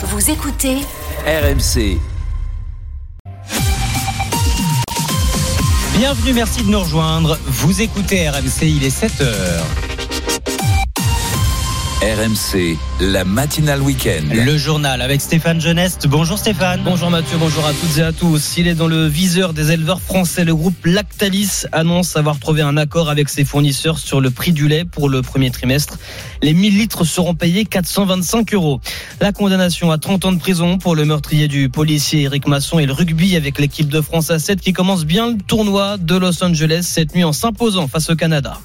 Vous écoutez RMC. Bienvenue, merci de nous rejoindre. Vous écoutez RMC, il est 7h. RMC, la matinale week-end. Le journal avec Stéphane Geneste. Bonjour Stéphane. Bonjour Mathieu, bonjour à toutes et à tous. Il est dans le viseur des éleveurs français. Le groupe Lactalis annonce avoir trouvé un accord avec ses fournisseurs sur le prix du lait pour le premier trimestre. Les 1000 litres seront payés 425 euros. La condamnation à 30 ans de prison pour le meurtrier du policier Eric Masson et le rugby avec l'équipe de France à 7 qui commence bien le tournoi de Los Angeles cette nuit en s'imposant face au Canada.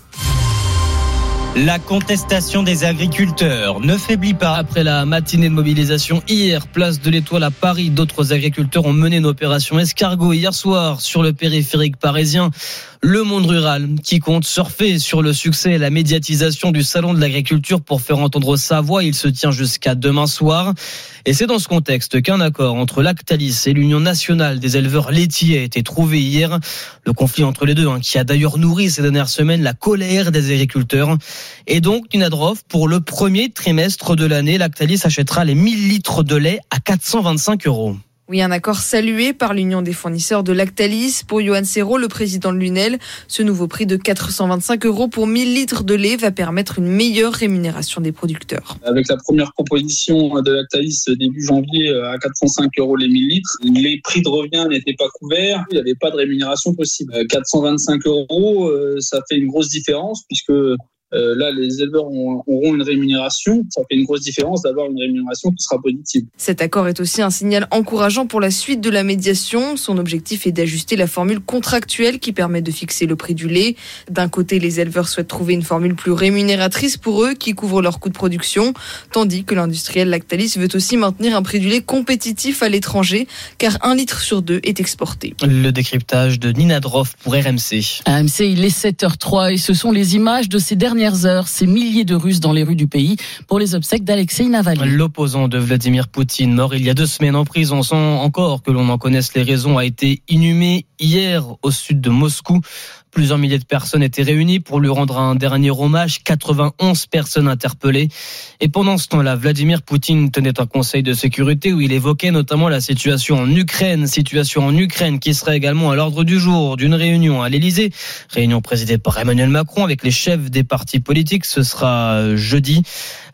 La contestation des agriculteurs ne faiblit pas. Après la matinée de mobilisation hier, place de l'Étoile à Paris, d'autres agriculteurs ont mené une opération escargot hier soir sur le périphérique parisien. Le monde rural qui compte surfer sur le succès et la médiatisation du salon de l'agriculture pour faire entendre sa voix. Il se tient jusqu'à demain soir. Et c'est dans ce contexte qu'un accord entre Lactalis et l'Union nationale des éleveurs laitiers a été trouvé hier. Le conflit entre les deux, hein, qui a d'ailleurs nourri ces dernières semaines la colère des agriculteurs. Et donc, Nina Droff, pour le premier trimestre de l'année, Lactalis achètera les 1000 litres de lait à 425 euros. Oui, un accord salué par l'Union des fournisseurs de Lactalis. Pour Johan Serrault, le président de l'UNEL, ce nouveau prix de 425 euros pour 1000 litres de lait va permettre une meilleure rémunération des producteurs. Avec la première proposition de Lactalis début janvier à 405 euros les 1000 litres, les prix de revient n'étaient pas couverts, il n'y avait pas de rémunération possible. 425 euros, euh, ça fait une grosse différence puisque euh, là, les éleveurs auront une rémunération. Ça fait une grosse différence d'avoir une rémunération qui sera positive. Cet accord est aussi un signal encourageant pour la suite de la médiation. Son objectif est d'ajuster la formule contractuelle qui permet de fixer le prix du lait. D'un côté, les éleveurs souhaitent trouver une formule plus rémunératrice pour eux qui couvre leurs coûts de production, tandis que l'industriel Lactalis veut aussi maintenir un prix du lait compétitif à l'étranger, car un litre sur deux est exporté. Le décryptage de Nina Droff pour RMC. RMC, il est 7h03 et ce sont les images de ces dernières heures, ces milliers de Russes dans les rues du pays pour les obsèques d'Alexei Navalny. L'opposant de Vladimir Poutine, mort il y a deux semaines en prison sans encore que l'on en connaisse les raisons, a été inhumé hier au sud de Moscou. Plusieurs milliers de personnes étaient réunies pour lui rendre un dernier hommage. 91 personnes interpellées. Et pendant ce temps-là, Vladimir Poutine tenait un conseil de sécurité où il évoquait notamment la situation en Ukraine, situation en Ukraine qui serait également à l'ordre du jour d'une réunion à l'Elysée. Réunion présidée par Emmanuel Macron avec les chefs des partis politiques. Ce sera jeudi.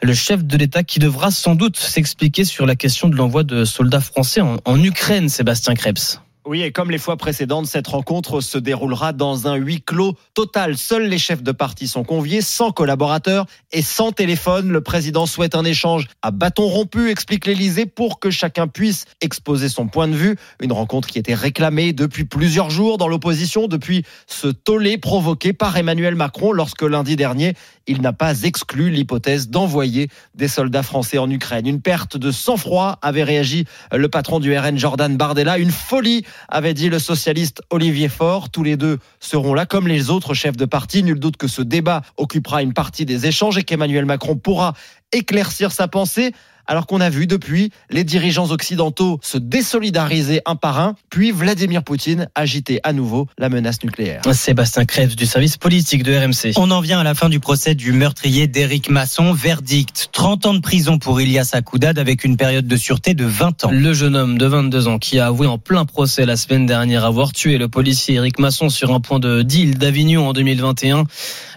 Le chef de l'État qui devra sans doute s'expliquer sur la question de l'envoi de soldats français en, en Ukraine, Sébastien Krebs. Oui, et comme les fois précédentes, cette rencontre se déroulera dans un huis clos total. Seuls les chefs de parti sont conviés, sans collaborateurs et sans téléphone. Le président souhaite un échange à bâton rompu, explique l'Élysée, pour que chacun puisse exposer son point de vue. Une rencontre qui était réclamée depuis plusieurs jours dans l'opposition, depuis ce tollé provoqué par Emmanuel Macron lorsque lundi dernier, il n'a pas exclu l'hypothèse d'envoyer des soldats français en Ukraine. Une perte de sang-froid avait réagi le patron du RN Jordan Bardella. Une folie avait dit le socialiste Olivier Faure. Tous les deux seront là comme les autres chefs de parti. Nul doute que ce débat occupera une partie des échanges et qu'Emmanuel Macron pourra éclaircir sa pensée alors qu'on a vu depuis les dirigeants occidentaux se désolidariser un par un, puis Vladimir Poutine agiter à nouveau la menace nucléaire. Sébastien Krebs du service politique de RMC. On en vient à la fin du procès du meurtrier d'Éric Masson. Verdict 30 ans de prison pour Ilias Akoudad avec une période de sûreté de 20 ans. Le jeune homme de 22 ans qui a avoué en plein procès la semaine dernière avoir tué le policier Éric Masson sur un point de deal d'Avignon en 2021.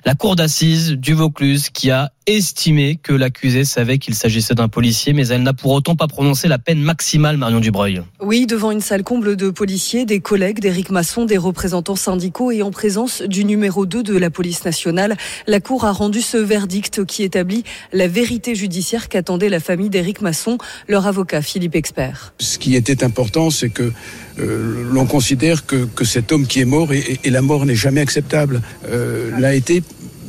La cour d'assises du Vaucluse qui a estimé que l'accusé savait qu'il s'agissait d'un policier, mais elle n'a pour autant pas prononcé la peine maximale, Marion Dubreuil. Oui, devant une salle comble de policiers, des collègues d'Éric Masson, des représentants syndicaux et en présence du numéro 2 de la police nationale, la Cour a rendu ce verdict qui établit la vérité judiciaire qu'attendait la famille d'Éric Masson, leur avocat Philippe Expert. Ce qui était important, c'est que euh, l'on considère que, que, cet homme qui est mort, et, et la mort n'est jamais acceptable, euh, l'a été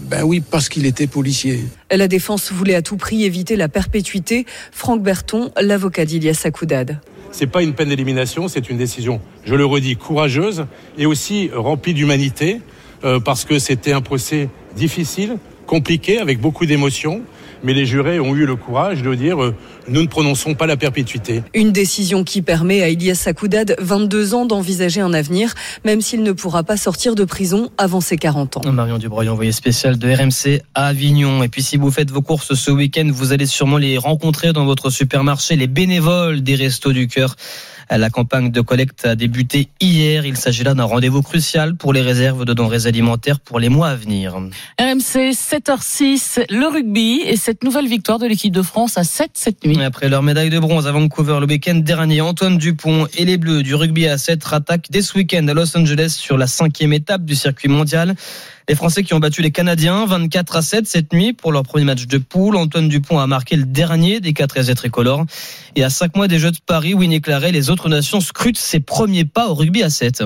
ben oui, parce qu'il était policier. La défense voulait à tout prix éviter la perpétuité. Franck Berton, l'avocat d'Ilias Akoudad. C'est pas une peine d'élimination, c'est une décision, je le redis, courageuse et aussi remplie d'humanité, euh, parce que c'était un procès difficile, compliqué, avec beaucoup d'émotions. Mais les jurés ont eu le courage de dire euh, nous ne prononçons pas la perpétuité. Une décision qui permet à Ilias Akoudad, 22 ans, d'envisager un avenir, même s'il ne pourra pas sortir de prison avant ses 40 ans. Marion Dubreuil, envoyé spécial de RMC à Avignon. Et puis si vous faites vos courses ce week-end, vous allez sûrement les rencontrer dans votre supermarché, les bénévoles des Restos du Cœur. La campagne de collecte a débuté hier. Il s'agit là d'un rendez-vous crucial pour les réserves de denrées alimentaires pour les mois à venir. RMC 7h06, le rugby et cette nouvelle victoire de l'équipe de France à 7 cette nuit. Après leur médaille de bronze à Vancouver le week-end dernier, Antoine Dupont et les Bleus du rugby à 7 rattaquent dès ce week-end à Los Angeles sur la cinquième étape du circuit mondial. Les Français qui ont battu les Canadiens 24 à 7 cette nuit pour leur premier match de poule. Antoine Dupont a marqué le dernier des quatre essais tricolores. Et à cinq mois des Jeux de Paris, Winnie Claret, les autres nations scrutent ses premiers pas au rugby à 7.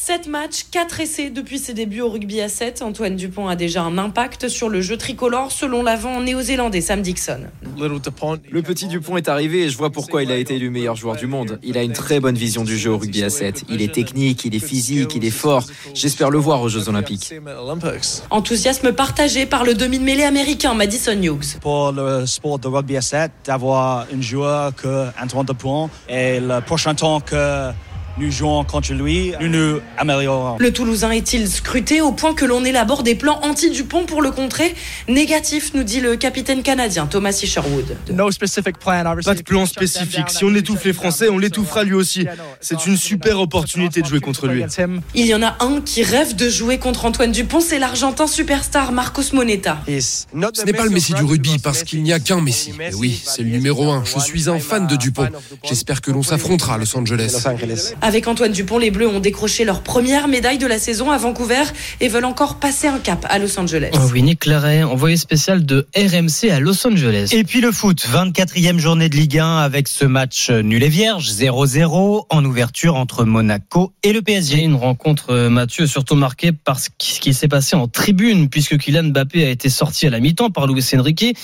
7 matchs, 4 essais depuis ses débuts au rugby à 7. Antoine Dupont a déjà un impact sur le jeu tricolore selon l'avant néo-zélandais Sam Dixon. Le petit Dupont est arrivé et je vois pourquoi il a été élu meilleur joueur du monde. Il a une très bonne vision du jeu au rugby à 7. Il est technique, il est physique, il est fort. J'espère le voir aux Jeux Olympiques. Enthousiasme partagé par le demi-mêlée américain Madison Hughes. Pour le sport de rugby à 7, d'avoir un joueur que Antoine Dupont et le prochain temps que nous jouons contre lui, nous nous améliorons. Le Toulousain est-il scruté au point que l'on élabore des plans anti-Dupont pour le contrer Négatif, nous dit le capitaine canadien Thomas Isherwood. Pas de plan spécifique. Si on étouffe les Français, on l'étouffera lui aussi. C'est une super opportunité de jouer contre lui. Il y en a un qui rêve de jouer contre Antoine Dupont, c'est l'Argentin superstar Marcos Moneta. Ce n'est pas le Messi du rugby parce qu'il n'y a qu'un Messi. Mais oui, c'est le numéro un. Je suis un fan de Dupont. J'espère que l'on s'affrontera à Los Angeles. Avec Antoine Dupont, les Bleus ont décroché leur première médaille de la saison à Vancouver et veulent encore passer un cap à Los Angeles. Oh oui, Nick Claret, envoyé spécial de RMC à Los Angeles. Et puis le foot, 24e journée de Ligue 1 avec ce match nul et vierge, 0-0 en ouverture entre Monaco et le PSG. Et une rencontre, euh, Mathieu, surtout marquée par ce qui, ce qui s'est passé en tribune, puisque Kylian Mbappé a été sorti à la mi-temps par Luis Enrique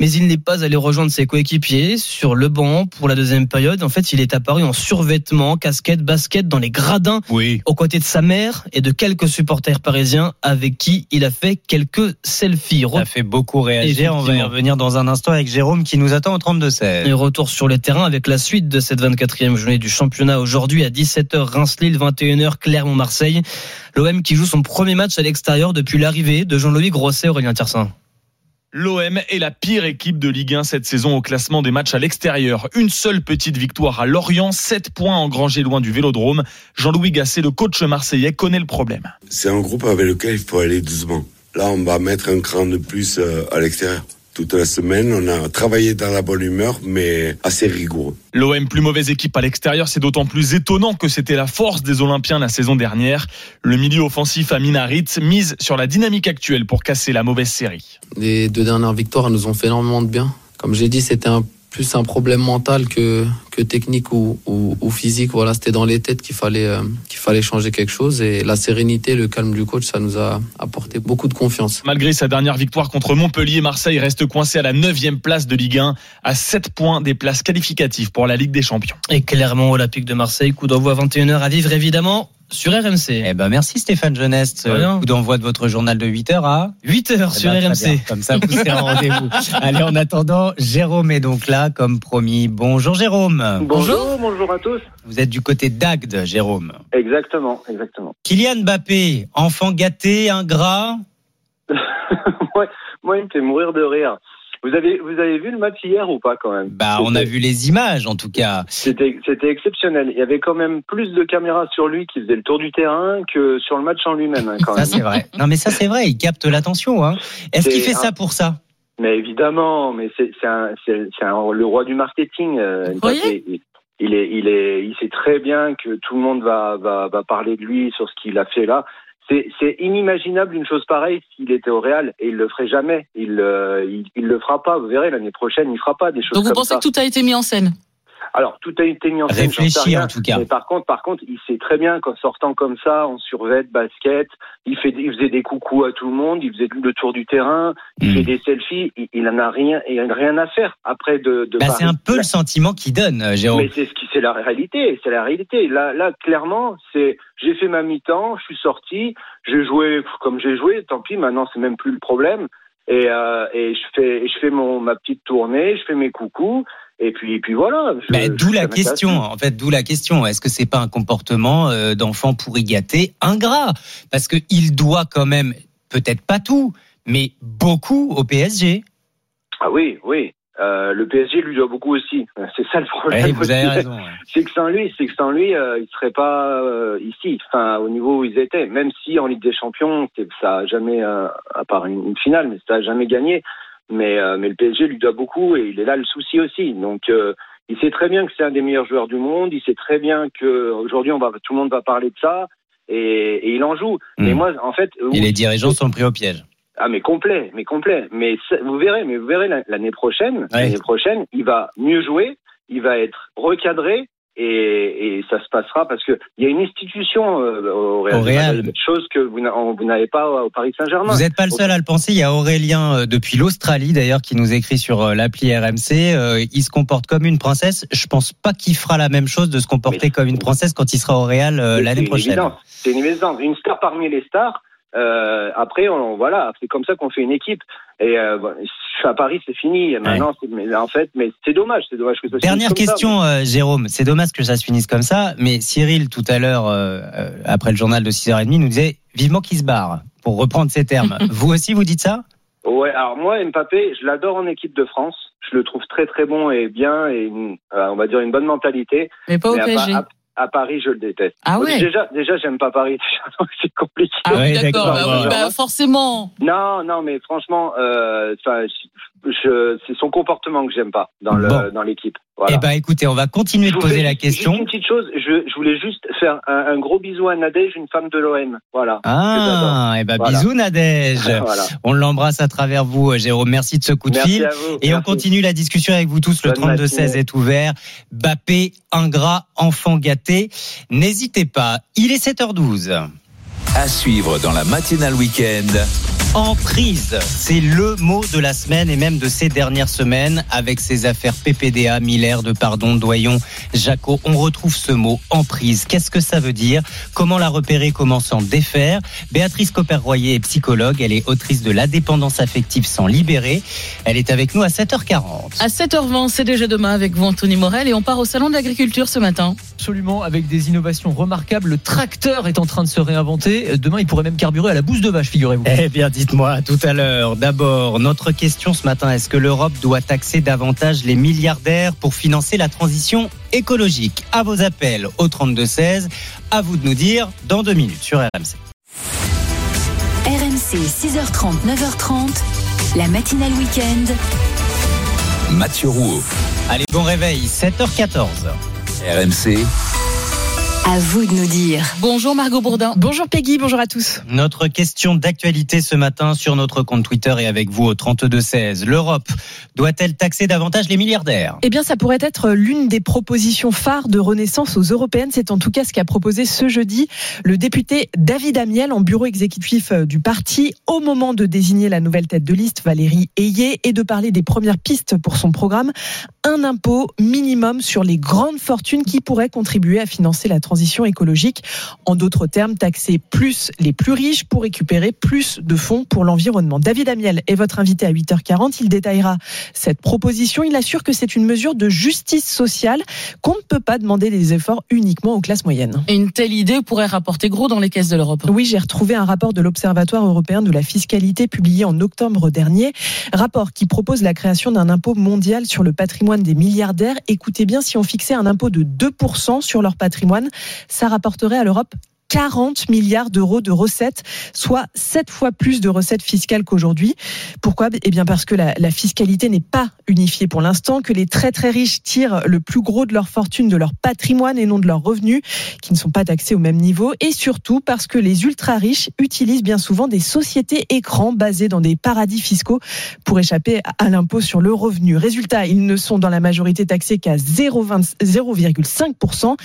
mais il n'est pas allé rejoindre ses coéquipiers sur le banc pour la deuxième période. En fait, il est apparu en survêtement, casquette, basket dans les gradins, Oui. aux côtés de sa mère et de quelques supporters parisiens avec qui il a fait quelques selfies. Ça fait beaucoup réagir. On va y revenir dans un instant avec Jérôme qui nous attend au 32-16. Et retour sur les terrains avec la suite de cette 24e journée du championnat aujourd'hui à 17h Reims-Lille, 21h Clermont-Marseille. L'OM qui joue son premier match à l'extérieur depuis l'arrivée de Jean-Louis Grosset, Aurélien Tiersin. L'OM est la pire équipe de Ligue 1 cette saison au classement des matchs à l'extérieur. Une seule petite victoire à Lorient, 7 points engrangés loin du Vélodrome. Jean-Louis Gasset, le coach marseillais, connaît le problème. C'est un groupe avec lequel il faut aller doucement. Là, on va mettre un cran de plus euh, à l'extérieur. Toute la semaine, on a travaillé dans la bonne humeur, mais assez rigoureux. L'OM plus mauvaise équipe à l'extérieur, c'est d'autant plus étonnant que c'était la force des Olympiens la saison dernière. Le milieu offensif Amin Harit mise sur la dynamique actuelle pour casser la mauvaise série. Les deux dernières victoires elles nous ont fait énormément de bien. Comme j'ai dit, c'était un, plus un problème mental que, que technique ou, ou, ou physique. Voilà, c'était dans les têtes qu'il fallait, euh, qu'il fallait changer quelque chose. Et la sérénité, le calme du coach, ça nous a apporté beaucoup de confiance. Malgré sa dernière victoire contre Montpellier, Marseille reste coincé à la 9 place de Ligue 1, à 7 points des places qualificatives pour la Ligue des Champions. Et Clermont Olympique de Marseille, coup d'envoi 21h à vivre évidemment sur RMC. Eh ben merci Stéphane Jeunesse. Rien. Coup d'envoi de votre journal de 8h à 8h sur Eh ben, très RMC. bien. Comme ça, vous serez en rendez-vous. Allez, en attendant, Jérôme est donc là, comme promis. Bonjour Jérôme. Bonjour, bonjour à tous. Vous êtes du côté d'Agde, Jérôme. Exactement, exactement. Kylian Mbappé, enfant gâté, ingrat. Moi, il me fait mourir de rire. Vous avez, vous avez vu le match hier ou pas quand même? Bah, on a vu les images en tout cas. C'était, c'était exceptionnel. Il y avait quand même plus de caméras sur lui qui faisait le tour du terrain que sur le match en lui-même. hein, quand Ça même. c'est vrai. Non mais ça c'est vrai, il capte l'attention. Hein. Est-ce qu'il fait ça pour ça? Mais évidemment, mais c'est, c'est, un, c'est, c'est un- le roi du marketing. euh, il est, il est, il sait très bien que tout le monde va, va, va parler de lui sur ce qu'il a fait là. C'est, inimaginable une chose pareille s'il était au Real et il le ferait jamais. Il, euh, il, il le fera pas. Vous verrez l'année prochaine, il fera pas des choses Donc vous comme pensez ça. que tout a été mis en scène? Alors, tout a été mis en scène. Réfléchi, en tout cas. Mais par contre, par contre, il sait très bien qu'en sortant comme ça, en survêt, basket, il fait, il faisait des coucous à tout le monde, il faisait le tour du terrain, il Hmm. fait des selfies, il, il en a rien, il a rien à faire après de. de Bah. C'est un peu le sentiment qu'il donne, euh, Jérôme. Mais c'est ce qui, c'est la réalité, c'est la réalité. Là, là, clairement, c'est, j'ai fait ma mi-temps, je suis sorti, j'ai joué comme j'ai joué, tant pis, maintenant c'est même plus le problème. Et, euh, et je fais, et je fais mon, ma petite tournée, je fais mes coucous, Et puis, et puis voilà. Mais d'où la question, en fait, d'où la question. Est-ce que c'est pas un comportement euh, d'enfant pourri gâté, ingrat? Parce que il doit quand même, peut-être pas tout, mais beaucoup au PSG. Ah oui, oui. Euh, le PSG lui doit beaucoup aussi. C'est ça le problème. Ouais, vous avez raison. ouais. C'est que sans lui, c'est que sans lui, euh, il serait pas euh, ici, enfin au niveau où ils étaient. Même si en Ligue des Champions, ça a jamais, à part une, une finale, mais ça a jamais gagné. Mais euh, mais le PSG lui doit beaucoup et il est là le souci aussi. Donc euh, il sait très bien que c'est un des meilleurs joueurs du monde. Il sait très bien que aujourd'hui on va tout le monde va parler de ça et, et il en joue. Mais moi, en fait, Hmm. Et les dirigeants sont pris au piège. ah mais complet, mais complet. Mais vous verrez, mais vous verrez la- l'année prochaine, l'année prochaine, il va mieux jouer, il va être recadré et, et ça se passera parce que il y a une institution euh, au Real, Au Real. chose que vous n'a- vous n'avez pas au Paris Saint-Germain. Vous n'êtes pas le seul à le penser. Il y a Aurélien euh, depuis l'Australie d'ailleurs qui nous écrit sur euh, l'appli RMC. Il se comporte comme une princesse. Je pense pas qu'il fera la même chose de se comporter comme une princesse quand il sera au Real l'année prochaine. C'est une évidence. Une star parmi les stars. Euh, après, on, voilà, c'est comme ça qu'on fait une équipe. Et euh, à Paris, c'est fini. Maintenant, c'est- mais en fait, mais c'est dommage. C'est dommage que ça se Dernière finisse comme ça, question, euh, Jérôme. C'est dommage que ça se finisse comme ça, mais Cyril, tout à l'heure, euh, euh, après le journal de 6h30, nous disait vivement qu'il se barre, pour reprendre ses termes. vous aussi, vous dites ça? Ouais, alors moi, Mbappé, je l'adore en équipe de France. Je le trouve très très bon et bien et une- euh, on va dire une bonne mentalité. Mais pas au PSG. à- à Paris, je le déteste. Ah ouais Déjà, déjà, j'aime pas Paris. déjà, donc c'est compliqué. Ah oui, d'accord. Bah, oui, bah, forcément. Non, non, mais franchement, euh, enfin, je, je- c'est son comportement que j'aime pas dans le Bon. dans l'équipe. Voilà. Eh ben, écoutez, on va continuer Je de poser fais la question. juste Une petite chose, je, je voulais juste faire un, un gros bisou à Nadège, une femme de l'OM. Voilà. Ah, et ben Voilà. bisous Nadège. Voilà. On l'embrasse à travers vous, euh, Jérôme. Merci de ce coup de Merci fil. Et on continue la discussion avec vous tous. Le Bonne 32-16 matinée. est ouvert. Bappé, ingrat, enfant gâté. N'hésitez pas. Il est 7h12. À suivre dans la matinale week-end. Emprise, c'est le mot de la semaine et même de ces dernières semaines avec ces affaires PPDA, Miller, de Pardon, Doyon, Jaco. On retrouve ce mot emprise. Qu'est-ce que ça veut dire? Comment la repérer? Comment s'en défaire? Béatrice Copper-Royer est psychologue. Elle est autrice de La dépendance affective sans libérer. Elle est avec nous à 7h40. À 7h20, c'est déjà demain avec vous, Anthony Morel, et on part au Salon de l'Agriculture ce matin. Absolument, avec des innovations remarquables. Le tracteur est en train de se réinventer. Demain, il pourrait même carburer à la bouse de vache, figurez-vous. Eh bien, dites-moi tout à l'heure. D'abord, notre question ce matin est-ce que l'Europe doit taxer davantage les milliardaires pour financer la transition écologique? À vos appels au 32-16. À vous de nous dire dans deux minutes sur RMC. RMC 6h30, 9h30, la matinale week-end. Mathieu Rouault. Allez, bon réveil, 7h14. RMC. À vous de nous dire. Bonjour Margot Bourdin. Bonjour Peggy, bonjour à tous. Notre question d'actualité ce matin sur notre compte Twitter et avec vous au 32-16. L'Europe doit-elle taxer davantage les milliardaires? Eh bien, ça pourrait être l'une des propositions phares de Renaissance aux européennes. C'est en tout cas ce qu'a proposé ce jeudi le député David Amiel en bureau exécutif euh, du parti au moment de désigner la nouvelle tête de liste, Valérie Ayé, et de parler des premières pistes pour son programme. Un impôt minimum sur les grandes fortunes qui pourrait contribuer à financer la transition écologique. En d'autres termes, taxer plus les plus riches pour récupérer plus de fonds pour l'environnement. David Amiel est votre invité à 8h40. Il détaillera cette proposition. Il assure que c'est une mesure de justice sociale qu'on ne peut pas demander des efforts uniquement aux classes moyennes. Et une telle idée pourrait rapporter gros dans les caisses de l'Europe. Oui, j'ai retrouvé un rapport de l'Observatoire européen de la fiscalité publié en octobre dernier. Rapport qui propose la création d'un impôt mondial sur le patrimoine des milliardaires. Écoutez bien, si on fixait un impôt de 2% sur leur patrimoine, ça rapporterait à l'Europe 40 milliards d'euros de recettes, soit 7 fois plus de recettes fiscales qu'aujourd'hui. Pourquoi? Eh bien parce que la, fiscalité n'est pas unifiée pour l'instant, que les très très riches tirent le plus gros de leur fortune de leur patrimoine et non de leurs revenus, qui ne sont pas taxés au même niveau, et surtout parce que les ultra riches utilisent bien souvent des sociétés écrans basées dans des paradis fiscaux pour échapper à, l'impôt sur le revenu. Résultat, ils ne sont dans la majorité taxés qu'à 0,20 0,5%,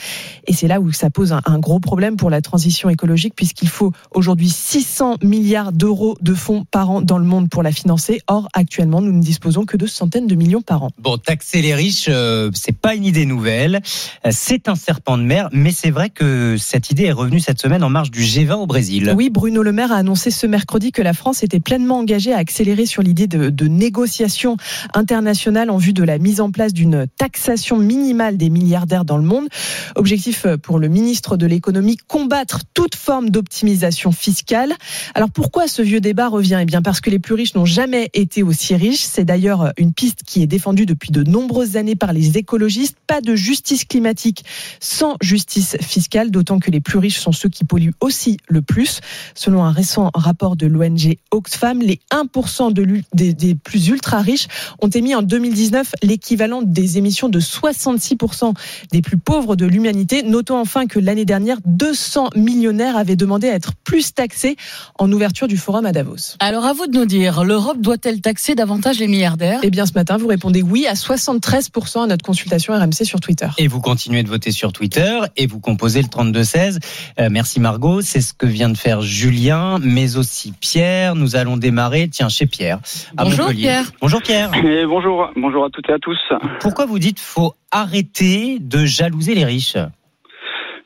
et c'est là où ça pose un, un gros problème pour la transition transition écologique puisqu'il faut aujourd'hui 600 milliards d'euros de fonds par an dans le monde pour la financer. Or, actuellement, nous ne disposons que de centaines de millions par an. Bon, taxer les riches, euh, c'est pas une idée nouvelle. Euh, C'est un serpent de mer, mais c'est vrai que cette idée est revenue cette semaine en marge du G20 au Brésil. Oui, Bruno Le Maire a annoncé ce mercredi que la France était pleinement engagée à accélérer sur l'idée de, de négociations internationales en vue de la mise en place d'une taxation minimale des milliardaires dans le monde. Objectif euh, pour le ministre de l'économie, combattre toute forme d'optimisation fiscale. Alors pourquoi ce vieux débat revient? Eh bien parce que les plus riches n'ont jamais été aussi riches. C'est d'ailleurs une piste qui est défendue depuis de nombreuses années par les écologistes. Pas de justice climatique sans justice fiscale, d'autant que les plus riches sont ceux qui polluent aussi le plus. Selon un récent rapport de l'ONG Oxfam, les 1% de l'u- des, des plus ultra riches ont émis en 2019 l'équivalent des émissions de 66% des plus pauvres de l'humanité. Notons enfin que l'année dernière, 200 millionnaires avaient demandé à être plus taxés en ouverture du forum à Davos. Alors à vous de nous dire, l'Europe doit-elle taxer davantage les milliardaires? Eh bien ce matin, vous répondez oui à 73% à notre consultation RMC sur Twitter. Et vous continuez de voter sur Twitter et vous composez le 32-16. Euh, merci Margot. C'est ce que vient de faire Julien, mais aussi Pierre. Nous allons démarrer, tiens, chez Pierre. à Bonjour, Montpellier. Pierre. Bonjour Pierre. Et bonjour, bonjour à toutes et à tous. Pourquoi vous dites faut arrêter de jalouser les riches?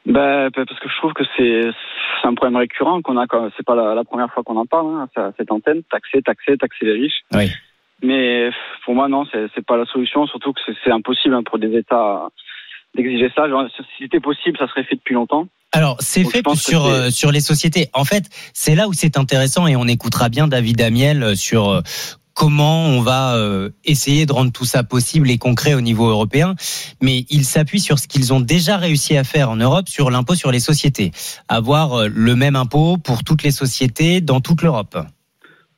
Ben, parce que je trouve que c'est un problème récurrent qu'on a. quand- C'est pas la, la première fois qu'on en parle. Hein, à cette antenne, taxer, taxer, taxer les riches. Oui. Mais pour moi, non, c'est pas la solution. Surtout que c'est- impossible hein, pour des États d'exiger ça. Genre, si c'était possible, ça serait fait depuis longtemps. Alors, c'est fait sur euh, sur les sociétés. En fait, c'est là où c'est intéressant et on écoutera bien David Amiel euh, sur euh, comment on va euh, essayer de rendre tout ça possible et concret au niveau européen. Mais il s'appuie sur ce qu'ils ont déjà réussi à faire en Europe sur l'impôt sur les sociétés, avoir euh, le même impôt pour toutes les sociétés dans toute l'Europe.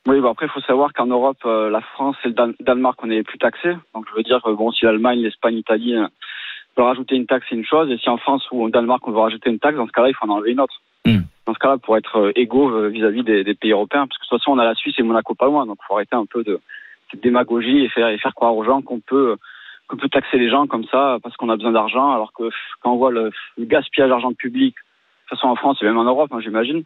Oui, bon après, il faut savoir qu'en Europe, euh, la France et le Dan- Danemark, on est plus taxés. Donc, je veux dire, bon, si l'Allemagne, l'Espagne, l'Italie veulent rajouter une taxe, c'est une chose. Et si en France ou au Danemark, on veut rajouter une taxe, dans ce cas-là, il faut en enlever une autre. Dans ce cas-là, pour être euh, égaux euh, vis-à-vis des, pays européens. Parce que de toute façon, on a la Suisse et Monaco pas loin. Donc, il faut arrêter un peu de démagogie et faire, croire aux gens qu'on peut, taxer les gens comme ça parce qu'on a besoin d'argent. Alors que quand on voit le, le gaspillage d'argent public, de toute façon en France et même en Europe, hein, j'imagine,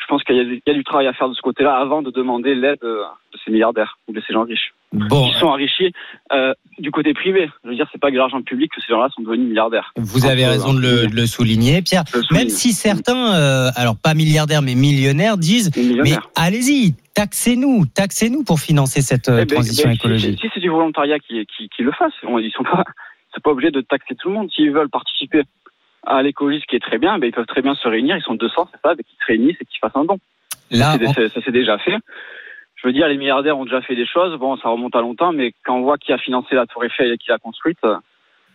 je pense qu'il y, a du- il y a du travail à faire de ce côté-là avant de demander l'aide euh, de ces milliardaires ou de ces gens riches. Bon, Ils sont enrichis euh, du côté privé. Je veux dire, c'est pas que de l'argent public que ces gens-là sont devenus milliardaires. Vous avez raison de le, de le souligner, Pierre. Même si certains, euh, alors pas milliardaires mais millionnaires, disent mais allez-y, taxez-nous, taxez-nous pour financer cette euh, Eh ben, transition ben, si- écologique. Si, c'est du volontariat qui, qui, qui le fasse, on- ils sont pas, c'est pas obligé de taxer tout le monde. S'ils veulent participer à l'écologie, ce qui est très bien, ben, ils peuvent très bien se réunir. Ils sont 200, c'est ça, et qu'ils se réunissent et qu'ils fassent un don. Là, ça s'est déjà fait. Je veux dire, les milliardaires ont déjà fait des choses. Bon, ça remonte à longtemps, mais quand on voit qui a financé la Tour Eiffel et qui l'a construite, euh,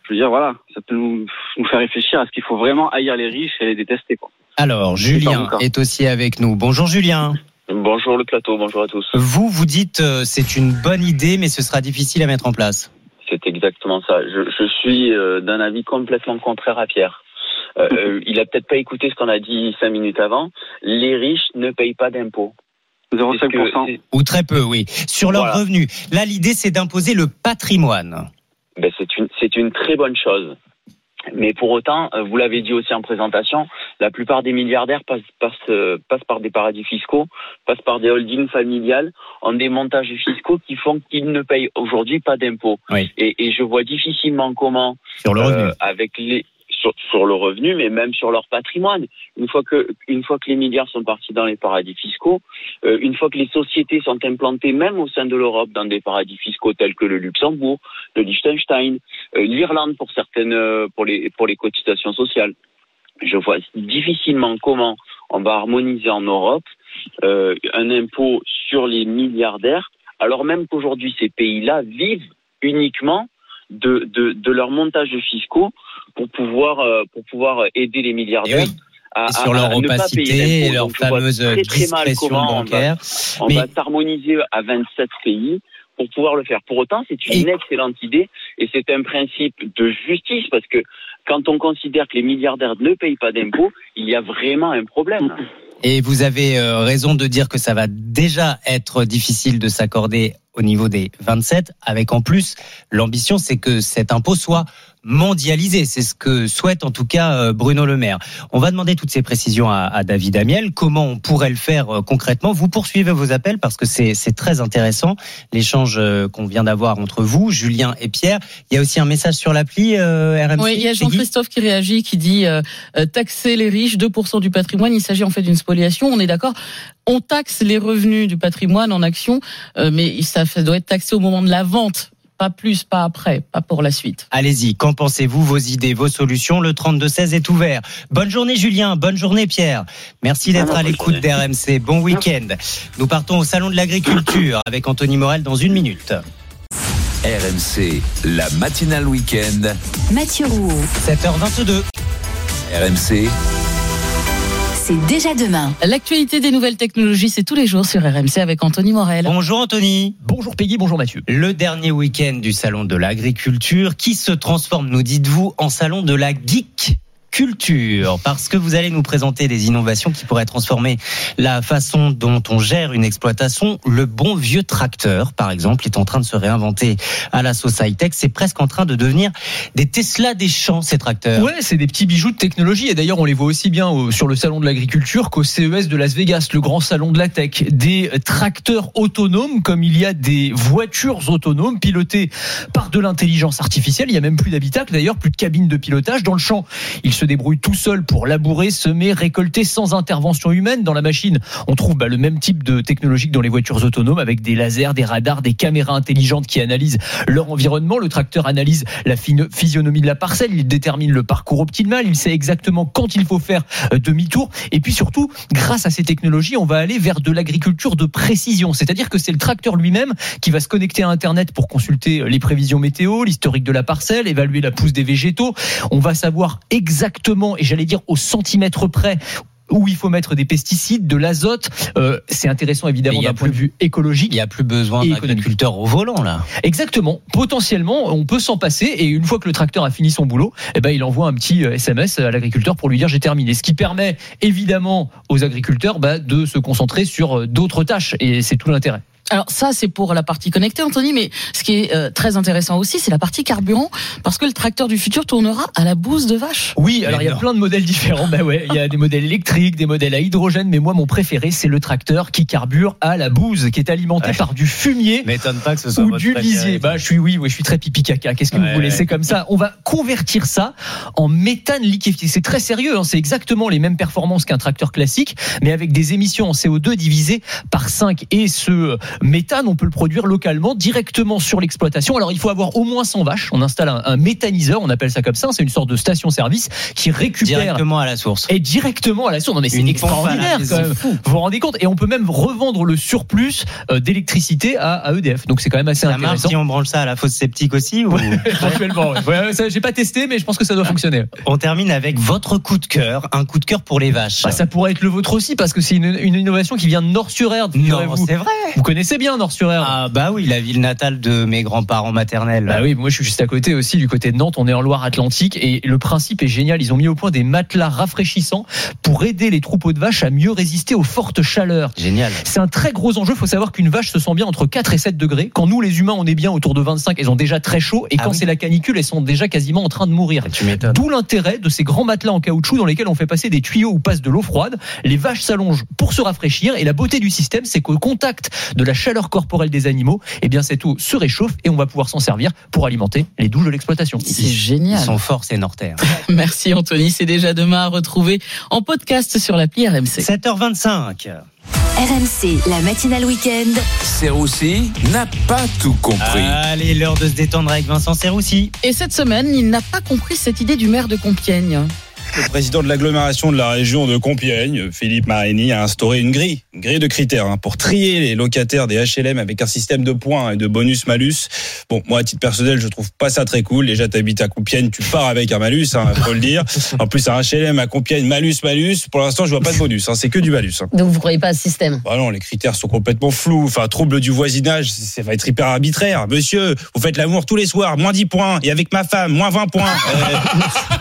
je veux dire, voilà, ça peut nous, nous faire réfléchir à ce qu'il faut vraiment haïr les riches et les détester, quoi. Alors, Julien est aussi avec nous. Bonjour Julien. Bonjour le plateau, bonjour à tous. Vous, vous dites euh, c'est une bonne idée, mais ce sera difficile à mettre en place. C'est exactement ça. Je, je suis euh, d'un avis complètement contraire à Pierre. Euh, euh, il a peut-être pas écouté ce qu'on a dit cinq minutes avant. Les riches ne payent pas d'impôts. 0,5%. Ou très peu, oui. Sur leurs Voilà. revenus. Là, l'idée, c'est d'imposer le patrimoine. Ben, c'est une c'est une très bonne chose. Mais pour autant, euh, vous l'avez dit aussi en présentation, la plupart des milliardaires passent, passent, passent par des paradis fiscaux, passent par des holdings familiales, ont des montages fiscaux qui font qu'ils ne payent aujourd'hui pas d'impôts. Oui. Et, et je vois difficilement comment, Sur le revenu. euh, avec les sur, sur le revenu, mais même sur leur patrimoine. Une fois que une fois que les milliards sont partis dans les paradis fiscaux, euh, une fois que les sociétés sont implantées même au sein de l'Europe dans des paradis fiscaux tels que le Luxembourg, le Liechtenstein, euh, l'Irlande pour certaines euh, pour les pour les cotisations sociales. Je vois difficilement comment on va harmoniser en Europe euh, un impôt sur les milliardaires, alors même qu'aujourd'hui ces pays-là vivent uniquement de, de, de leur montage fiscaux pour pouvoir euh, pour pouvoir aider les milliardaires. À, Et sur à- leur à ne pas opacité payer d'impôts. et leur Donc, fameuse très, discrétion on va- bancaire. On Mais- va s'harmoniser à 27 pays pour pouvoir le faire. Pour autant, c'est une excellente idée et c'est un principe de justice parce que quand on considère que les milliardaires ne payent pas d'impôts, il y a vraiment un problème. Et vous avez euh, raison de dire que ça va déjà être difficile de s'accorder au niveau des 27, avec en plus l'ambition, c'est que cet impôt soit mondialisé. C'est ce que souhaite en tout cas euh, Bruno Le Maire. On va demander toutes ces précisions à, à David Amiel. Comment on pourrait le faire euh, concrètement? Vous poursuivez vos appels parce que c'est très intéressant l'échange qu'on vient d'avoir entre vous, Julien et Pierre. Il y a aussi un message sur l'appli euh, RMC. Oui, il y a Jean-Christophe qui réagit, qui dit euh, taxer les riches, 2% du patrimoine. Il s'agit en fait d'une spoliation. On est d'accord. On taxe les revenus du patrimoine en action, mais ça doit être taxé au moment de la vente pas plus, pas après, pas pour la suite. Allez-y, qu'en pensez-vous Vos idées, vos solutions? Le 32-16 est ouvert. Bonne journée Julien, bonne journée Pierre. Merci d'être à l'écoute d'RMC. Bon week-end. Nous partons au Salon de l'Agriculture avec Anthony Morel dans une minute. RMC, la matinale week-end. Mathieu Rouault. 7h22. RMC, C'est déjà demain. L'actualité des nouvelles technologies, c'est tous les jours sur RMC avec Anthony Morel. Bonjour Anthony. Bonjour Peggy, bonjour Mathieu. Le dernier week-end du Salon de l'Agriculture qui se transforme, nous dites-vous, en Salon de la Geek? Culture, parce que vous allez nous présenter des innovations qui pourraient transformer la façon dont on gère une exploitation. Le bon vieux tracteur, par exemple, est en train de se réinventer à la sauce high-tech. C'est presque en train de devenir des Tesla des champs, ces tracteurs. Ouais, c'est des petits bijoux de technologie. Et d'ailleurs, on les voit aussi bien sur le salon de l'agriculture qu'au CES de Las Vegas, le grand salon de la tech. Des tracteurs autonomes, comme il y a des voitures autonomes pilotées par de l'intelligence artificielle. Il y a même plus d'habitacle, d'ailleurs, plus de cabine de pilotage. Dans le champ, il se débrouille tout seul pour labourer, semer, récolter sans intervention humaine. Dans la machine, on trouve bah, le même type de technologie que dans les voitures autonomes, avec des lasers, des radars, des caméras intelligentes qui analysent leur environnement. Le tracteur analyse la physionomie de la parcelle, il détermine le parcours optimal, il sait exactement quand il faut faire euh, demi-tour. Et puis surtout, grâce à ces technologies, on va aller vers de l'agriculture de précision. C'est-à-dire que c'est le tracteur lui-même qui va se connecter à Internet pour consulter euh, les prévisions météo, l'historique de la parcelle, évaluer la pousse des végétaux. On va savoir exactement, et j'allais dire au centimètre près, où il faut mettre des pesticides, de l'azote. Euh, c'est intéressant évidemment d'un point de vue écologique. Il n'y a plus besoin d'agriculteurs au volant, là. Exactement. Potentiellement, on peut s'en passer et une fois que le tracteur a fini son boulot, eh ben, il envoie un petit euh, SMS à l'agriculteur pour lui dire j'ai terminé. Ce qui permet évidemment aux agriculteurs bah, de se concentrer sur euh, d'autres tâches et c'est tout l'intérêt. Alors ça, c'est pour la partie connectée, Anthony, mais ce qui est euh, très intéressant aussi, c'est la partie carburant, parce que le tracteur du futur tournera à la bouse de vache. Oui, alors il y a plein de modèles différents. Bah ouais, il y a des modèles électriques, des modèles à hydrogène, mais moi mon préféré c'est le tracteur qui carbure à la bouse, qui est alimenté Ouais. par du fumier M'étonne pas que ce soit ou votre du lisier. Bah je suis oui, oui, je suis très pipi caca. Qu'est-ce que Ouais, vous voulez? ouais. C'est comme ça. On va convertir ça en méthane liquéfié. C'est très sérieux. hein. C'est exactement les mêmes performances qu'un tracteur classique, mais avec des émissions en CO2 divisées par 5. Et ce méthane, on peut le produire localement, directement sur l'exploitation. Alors il faut avoir au moins 100 vaches. On installe un, un méthaniseur, on appelle ça comme ça. C'est une sorte de station-service qui récupère Directement à la source. et directement à la source. Non mais c'est Une extraordinaire quand même. Vous vous rendez compte? Et on peut même revendre le surplus euh, d'électricité à, à EDF. Donc c'est quand même assez Ça intéressant. si on branche ça à la fosse septique aussi ou... Éventuellement, ouais. Ouais, ça, j'ai pas testé, mais je pense que ça doit fonctionner. On termine avec votre coup de cœur, un coup de cœur pour les vaches. Bah, ça pourrait être le vôtre aussi, parce que c'est une, une innovation qui vient de Nord-sur-Erdre. non, c'est vrai. Vous connaissez bien Nord-sur-Erdre Ah bah oui, la ville natale de mes grands-parents maternels. Bah oui, moi je suis juste à côté aussi, du côté de Nantes. On est en Loire-Atlantique et le principe est génial. Ils ont mis au point des matelas rafraîchissants pour aider les troupeaux de vaches à mieux résister aux fortes chaleurs. Génial. C'est un très gros enjeu. Il faut savoir qu'une vache se sent bien entre 4 et 7 degrés. Quand nous, les humains, on est bien autour de 25, elles ont déjà très chaud. Et Ah quand oui. c'est la canicule, elles sont déjà quasiment en train de mourir. Tu m'étonnes. D'où l'intérêt de ces grands matelas en caoutchouc dans lesquels on fait passer des tuyaux où passe de l'eau froide. Les vaches s'allongent pour se rafraîchir et la beauté du système, c'est qu'au contact de la chaleur corporelle des animaux, eh bien cette eau se réchauffe et on va pouvoir s'en servir pour alimenter les douches de l'exploitation. C'est Ils génial. sont forts, ces Nortaires. Merci Anthony, c'est déjà demain à retrouver en podcast sur l'appli RMC. 7h25. RMC, la matinale week-end. Serroussi n'a pas tout compris. Allez, l'heure de se détendre avec Vincent Serroussi. Et cette semaine, il n'a pas compris cette idée du maire de Compiègne. Le président de l'agglomération de la région de Compiègne, Philippe Marini, a instauré une grille, une grille de critères hein, pour trier les locataires des HLM avec un système de points et de bonus-malus. Bon, moi, à titre personnel, je trouve pas ça très cool. Déjà, t'habites à Compiègne, tu pars avec un malus, hein, faut le dire. En plus, un HLM à Compiègne, malus, malus. Pour l'instant, je vois pas de bonus, hein, c'est que du malus. hein. Donc vous croyez pas à ce système? Bah non, les critères sont complètement flous. Enfin, trouble du voisinage, ça va être hyper arbitraire. Monsieur, vous faites l'amour tous les soirs, moins 10 points. Et avec ma femme, moins 20 points. Euh,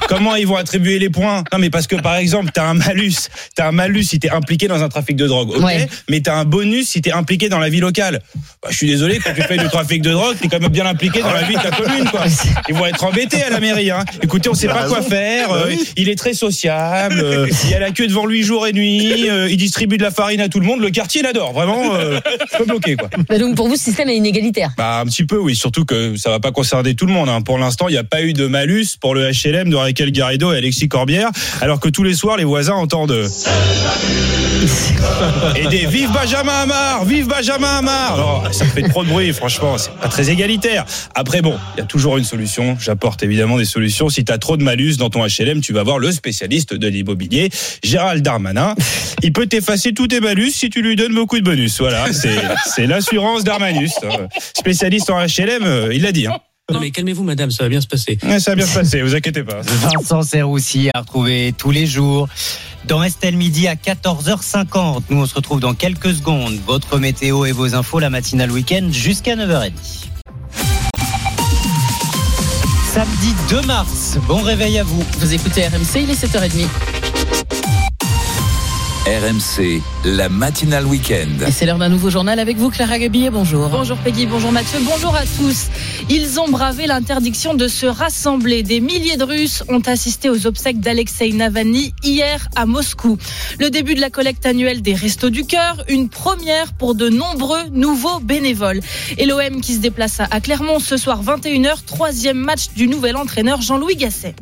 comment ils vont attribuer les points? Point. Non, mais parce que par exemple, t'as un malus, t'as un malus si t'es impliqué dans un trafic de drogue, ok. Ouais. Mais t'as un bonus si t'es impliqué dans la vie locale. Bah, je suis désolé, quand tu fais du trafic de drogue, t'es quand même bien impliqué dans la vie de ta commune, quoi. Ils vont être embêtés à la mairie. Hein. Écoutez, on sait T'as pas quoi faire. Bah euh, il est très sociable. euh, il y a la queue devant lui jour et nuit. euh, il distribue de la farine à tout le monde. Le quartier l'adore. Vraiment, euh, je peux bloquer, quoi. Bah donc pour vous, ce système est inégalitaire. Bah un petit peu oui, surtout que ça va pas concerner tout le monde. hein. Pour l'instant, il n'y a pas eu de malus pour le HLM de Raquel Garrido et Alexis Alors que tous les soirs, les voisins entendent et des vive Benjamin Hamar, vive Benjamin Hamar. Alors, ça fait trop de bruit, franchement, c'est pas très égalitaire. Après bon, il y a toujours une solution. J'apporte évidemment des solutions. Si tu as trop de malus dans ton HLM, tu vas voir le spécialiste de l'immobilier, Gérald Darmanin. Il peut t'effacer tous tes malus si tu lui donnes beaucoup de bonus. Voilà, c'est c'est l'assurance Darmanus. hein. Spécialiste en HLM, euh, il l'a dit. Hein. Non mais calmez-vous madame, ça va bien se passer. Ouais, ça va bien se passer, vous inquiétez pas. Vincent Serroussi à retrouver tous les jours dans Estelle Midi à 14h50. Nous, on se retrouve dans quelques secondes. Votre météo et vos infos, la matinale week-end jusqu'à 9h30. Samedi 2 mars, bon réveil à vous. Vous écoutez RMC, il est 7h30. RMC, la matinale week-end. Et c'est l'heure d'un nouveau journal avec vous, Clara Gabillet. Bonjour. Bonjour Peggy, bonjour Mathieu, bonjour à tous. Ils ont bravé l'interdiction de se rassembler. Des milliers de Russes ont assisté aux obsèques d'Alexei Navalny hier à Moscou. Le début de la collecte annuelle des Restos du Cœur, une première pour de nombreux nouveaux bénévoles. Et l'OM qui se déplace à Clermont ce soir 21h, troisième match du nouvel entraîneur Jean-Louis Gasset.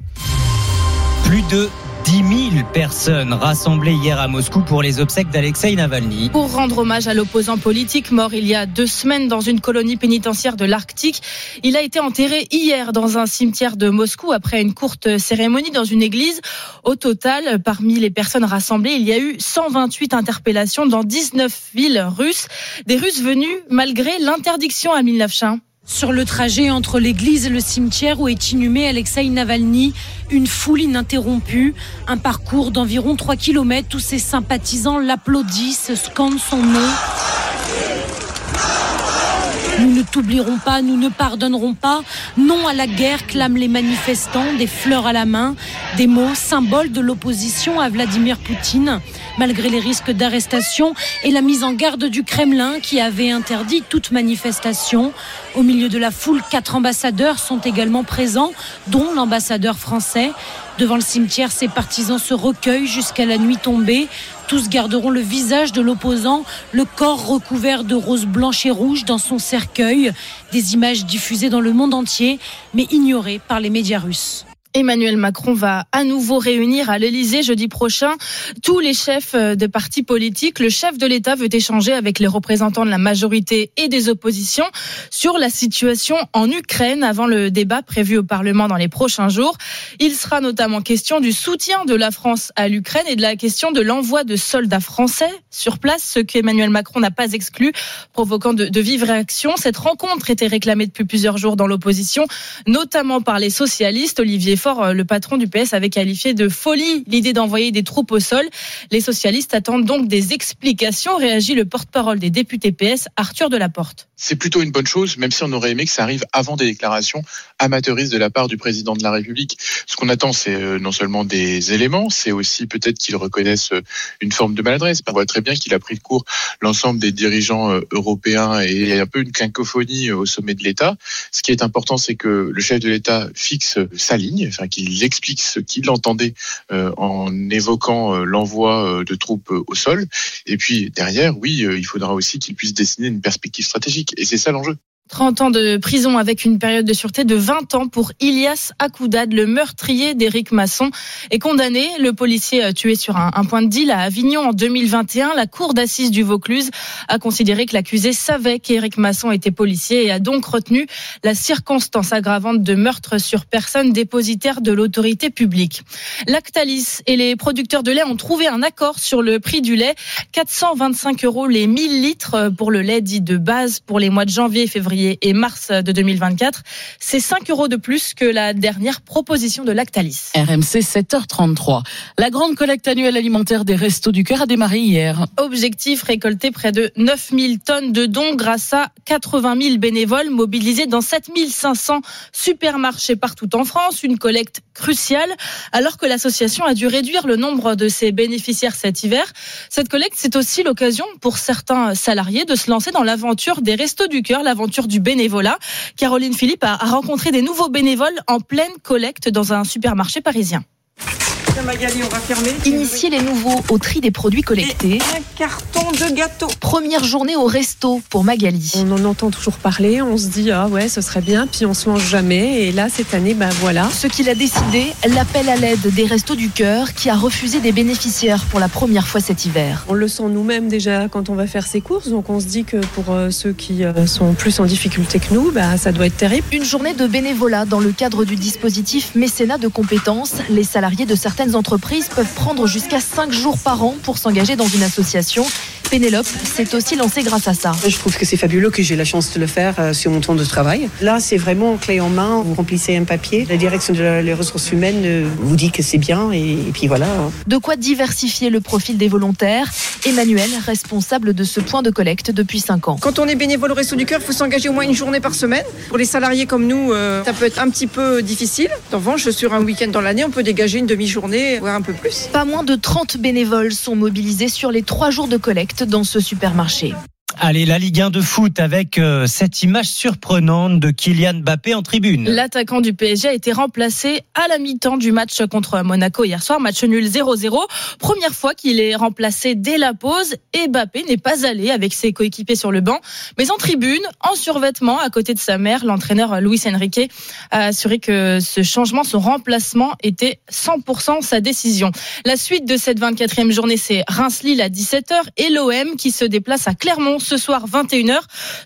Plus de 10 000 personnes rassemblées hier à Moscou pour les obsèques d'Alexei Navalny. Pour rendre hommage à l'opposant politique mort il y a deux semaines dans une colonie pénitentiaire de l'Arctique, il a été enterré hier dans un cimetière de Moscou après une courte cérémonie dans une église. Au total, parmi les personnes rassemblées, il y a eu 128 interpellations dans 19 villes russes. Des Russes venus malgré l'interdiction à Milnavchin. Sur le trajet entre l'église et le cimetière où est inhumé Alexei Navalny, une foule ininterrompue, un parcours d'environ 3 km où ses sympathisants l'applaudissent, scandent son nom. Nous ne t'oublierons pas, nous ne pardonnerons pas. Non à la guerre, clament les manifestants, des fleurs à la main, des mots symboles de l'opposition à Vladimir Poutine, malgré les risques d'arrestation et la mise en garde du Kremlin qui avait interdit toute manifestation. Au milieu de la foule, quatre ambassadeurs sont également présents, dont l'ambassadeur français. Devant le cimetière, ses partisans se recueillent jusqu'à la nuit tombée. Tous garderont le visage de l'opposant, le corps recouvert de roses blanches et rouges dans son cercueil. Des images diffusées dans le monde entier, mais ignorées par les médias russes. Emmanuel Macron va à nouveau réunir à l'Elysée jeudi prochain tous les chefs euh, de partis politiques. Le chef de l'État veut échanger avec les représentants de la majorité et des oppositions sur la situation en Ukraine avant le débat prévu au Parlement dans les prochains jours. Il sera notamment question du soutien de la France à l'Ukraine et de la question de l'envoi de soldats français sur place, ce qu'Emmanuel Macron n'a pas exclu, provoquant de, de vives réactions. Cette rencontre était réclamée depuis plusieurs jours dans l'opposition, notamment par les socialistes. Olivier Euh, le patron du PS, avait qualifié de folie l'idée d'envoyer des troupes au sol. Les socialistes attendent donc des explications, réagit le porte-parole des députés PS, Arthur Delaporte. c'est plutôt une bonne chose, même si on aurait aimé que ça arrive avant des déclarations amateuristes de la part du président de la République. Ce qu'on attend, c'est euh, non seulement des éléments, c'est aussi peut-être qu'ils reconnaissent euh, une forme de maladresse. On voit très bien qu'il a pris de court l'ensemble des dirigeants européens et il y a un peu une cacophonie au sommet de l'État. Ce qui est important, c'est que le chef de l'État fixe sa ligne, enfin qu'il explique ce qu'il entendait euh, en évoquant euh, l'envoi euh, de troupes au sol. Et puis derrière, oui, il faudra aussi qu'il puisse dessiner une perspective stratégique. Et c'est ça l'enjeu. 30 ans de prison avec une période de sûreté de 20 ans pour Ilias Akoudad, le meurtrier d'Éric Masson, est condamné. Le policier euh, tué sur un, point de deal à Avignon en 2021. La cour d'assises du Vaucluse a considéré que l'accusé savait qu'Éric Masson était policier et a donc retenu la circonstance aggravante de meurtre sur personne dépositaire de l'autorité publique. Lactalis et les producteurs de lait ont trouvé un accord sur le prix du lait. 425 euros les 1000 litres pour le lait dit de base pour les mois de janvier et février février et mars de 2024. C'est 5 euros de plus que la dernière proposition de Lactalis. RMC 7h33. La grande collecte annuelle alimentaire des Restos du Cœur a démarré hier. Objectif récolter près de 9000 tonnes de dons grâce à 80 000 bénévoles mobilisés dans 7500 supermarchés partout en France. Une collecte cruciale alors que l'association a dû réduire le nombre de ses bénéficiaires cet hiver. Cette collecte, c'est aussi l'occasion pour certains salariés de se lancer dans l'aventure des Restos du Cœur, l'aventure du bénévolat. Caroline Philippe a rencontré des nouveaux bénévoles en pleine collecte dans un supermarché parisien. Magali, on va fermer. Initier les nouveaux au tri des produits collectés. Et un carton de gâteau. Première journée au resto pour Magali. On en entend toujours parler, on se dit ah ouais ce serait bien, puis on se lance jamais. Et là cette année, ben voilà. Ce qu'il a décidé, l'appel à l'aide des Restos du Cœur qui a refusé des bénéficiaires pour la première fois cet hiver. On le sent nous-mêmes déjà quand on va faire ses courses, donc on se dit que pour euh, ceux qui euh, sont plus en difficulté que nous, bah, ça doit être terrible. Une journée de bénévolat dans le cadre du dispositif mécénat de compétences. Les salariés de certaines entreprises peuvent prendre jusqu'à 5 jours par an pour s'engager dans une association. Pénélope s'est aussi lancée grâce à ça. Je trouve que c'est fabuleux que j'ai la chance de le faire euh, sur mon temps de travail. Là, c'est vraiment clé en main. Vous remplissez un papier. La direction des ressources humaines euh, vous dit que c'est bien et, et, puis voilà. De quoi diversifier le profil des volontaires. Emmanuel, responsable de ce point de collecte depuis 5 ans. Quand on est bénévole au Resto du Cœur, il faut s'engager au moins une journée par semaine. Pour les salariés comme nous, euh, ça peut être un petit peu difficile. En revanche, sur un week-end dans l'année, on peut dégager une demi-journée, Pas moins de 30 bénévoles sont mobilisés sur les 3 jours de collecte dans ce supermarché. Allez, la Ligue 1 de foot avec euh, cette image surprenante de Kylian Mbappé en tribune. L'attaquant du PSG a été remplacé à la mi-temps du match contre Monaco hier soir, match nul 0-0. Première fois qu'il est remplacé dès la pause et Mbappé n'est pas allé avec ses coéquipiers sur le banc, mais en tribune, en survêtement, à côté de sa mère, l'entraîneur Luis Enrique a assuré que ce changement, son remplacement était 100% sa décision. La suite de cette 24e journée, c'est Reims-Lille à 17h et l'OM qui se déplace à Clermont ce soir 21h.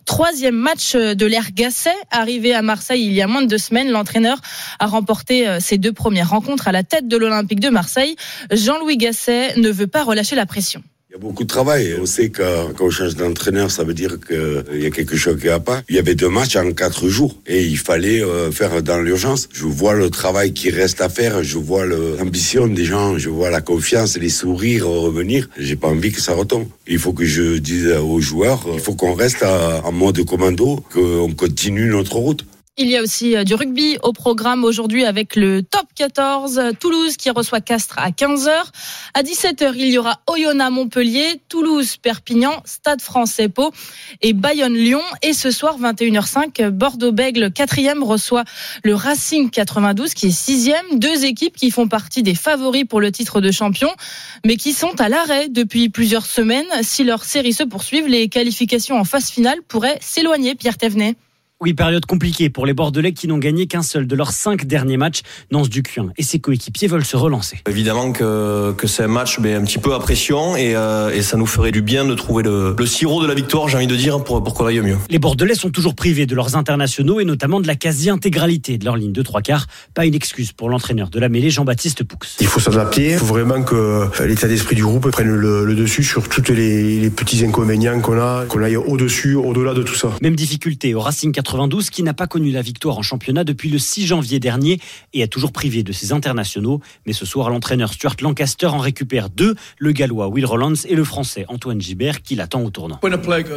Troisième match de l'ère Gasset. Arrivé à Marseille il y a moins de deux semaines, l'entraîneur a remporté ses deux premières rencontres à la tête de l'Olympique de Marseille. Jean-Louis Gasset ne veut pas relâcher la pression. Il y a beaucoup de travail. On sait que quand on change d'entraîneur, ça veut dire qu'il y a quelque chose qui va pas. Il y avait deux matchs en quatre jours et il fallait faire dans l'urgence. Je vois le travail qui reste à faire, je vois l'ambition des gens, je vois la confiance, les sourires revenir. J'ai pas envie que ça retombe. Il faut que je dise aux joueurs, il faut qu'on reste en mode commando, qu'on continue notre route. Il y a aussi du rugby au programme aujourd'hui avec le top 14. Toulouse qui reçoit Castres à 15h. À 17h, il y aura Oyonnax Montpellier, Toulouse Perpignan, Stade français Pau et Bayonne Lyon. Et ce soir, 21h05, Bordeaux-Bègle 4e reçoit le Racing 92 qui est 6e. Deux équipes qui font partie des favoris pour le titre de champion, mais qui sont à l'arrêt depuis plusieurs semaines. Si leurs séries se poursuivent, les qualifications en phase finale pourraient s'éloigner. Pierre Thévenet. Oui, période compliquée pour les Bordelais qui n'ont gagné qu'un seul de leurs cinq derniers matchs. Nance Ducuin et ses coéquipiers veulent se relancer. Évidemment que, que c'est un match mais un petit peu à pression et, euh, et ça nous ferait du bien de trouver le, le sirop de la victoire, j'ai envie de dire, pour, pour qu'on aille mieux. Les Bordelais sont toujours privés de leurs internationaux et notamment de la quasi-intégralité de leur ligne de trois quarts. Pas une excuse pour l'entraîneur de la mêlée, Jean-Baptiste Poux. Il faut s'adapter, il faut vraiment que l'état d'esprit du groupe prenne le, le dessus sur tous les, les, petits inconvénients qu'on a, qu'on aille au-dessus, au-delà de tout ça. Même difficulté au Racing 92 qui n'a pas connu la victoire en championnat depuis le 6 janvier dernier et a toujours privé de ses internationaux. Mais ce soir, l'entraîneur Stuart Lancaster en récupère deux, le gallois Will Rollins et le français Antoine Gibert qui l'attend au tournant.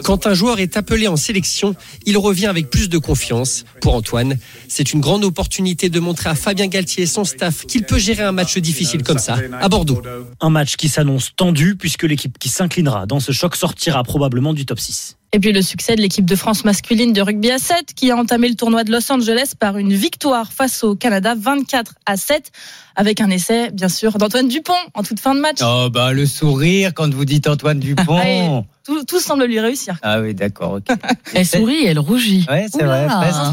Quand un joueur est appelé en sélection, il revient avec plus de confiance. Pour Antoine, c'est une grande opportunité de montrer à Fabien Galtier et son staff qu'il peut gérer un match difficile comme ça, à Bordeaux. Un match qui s'annonce tendu puisque l'équipe qui s'inclinera dans ce choc sortira probablement du top 6. Et puis le succès de l'équipe de France masculine de rugby à 7 qui a entamé le tournoi de Los Angeles par une victoire face au Canada 24 à 7 avec un essai bien sûr d'Antoine Dupont en toute fin de match. Oh bah le sourire quand vous dites Antoine Dupont. Allez, tout, tout, semble lui réussir. Ah oui, d'accord. Okay. elle sourit, elle rougit. Ouais, c'est vrai.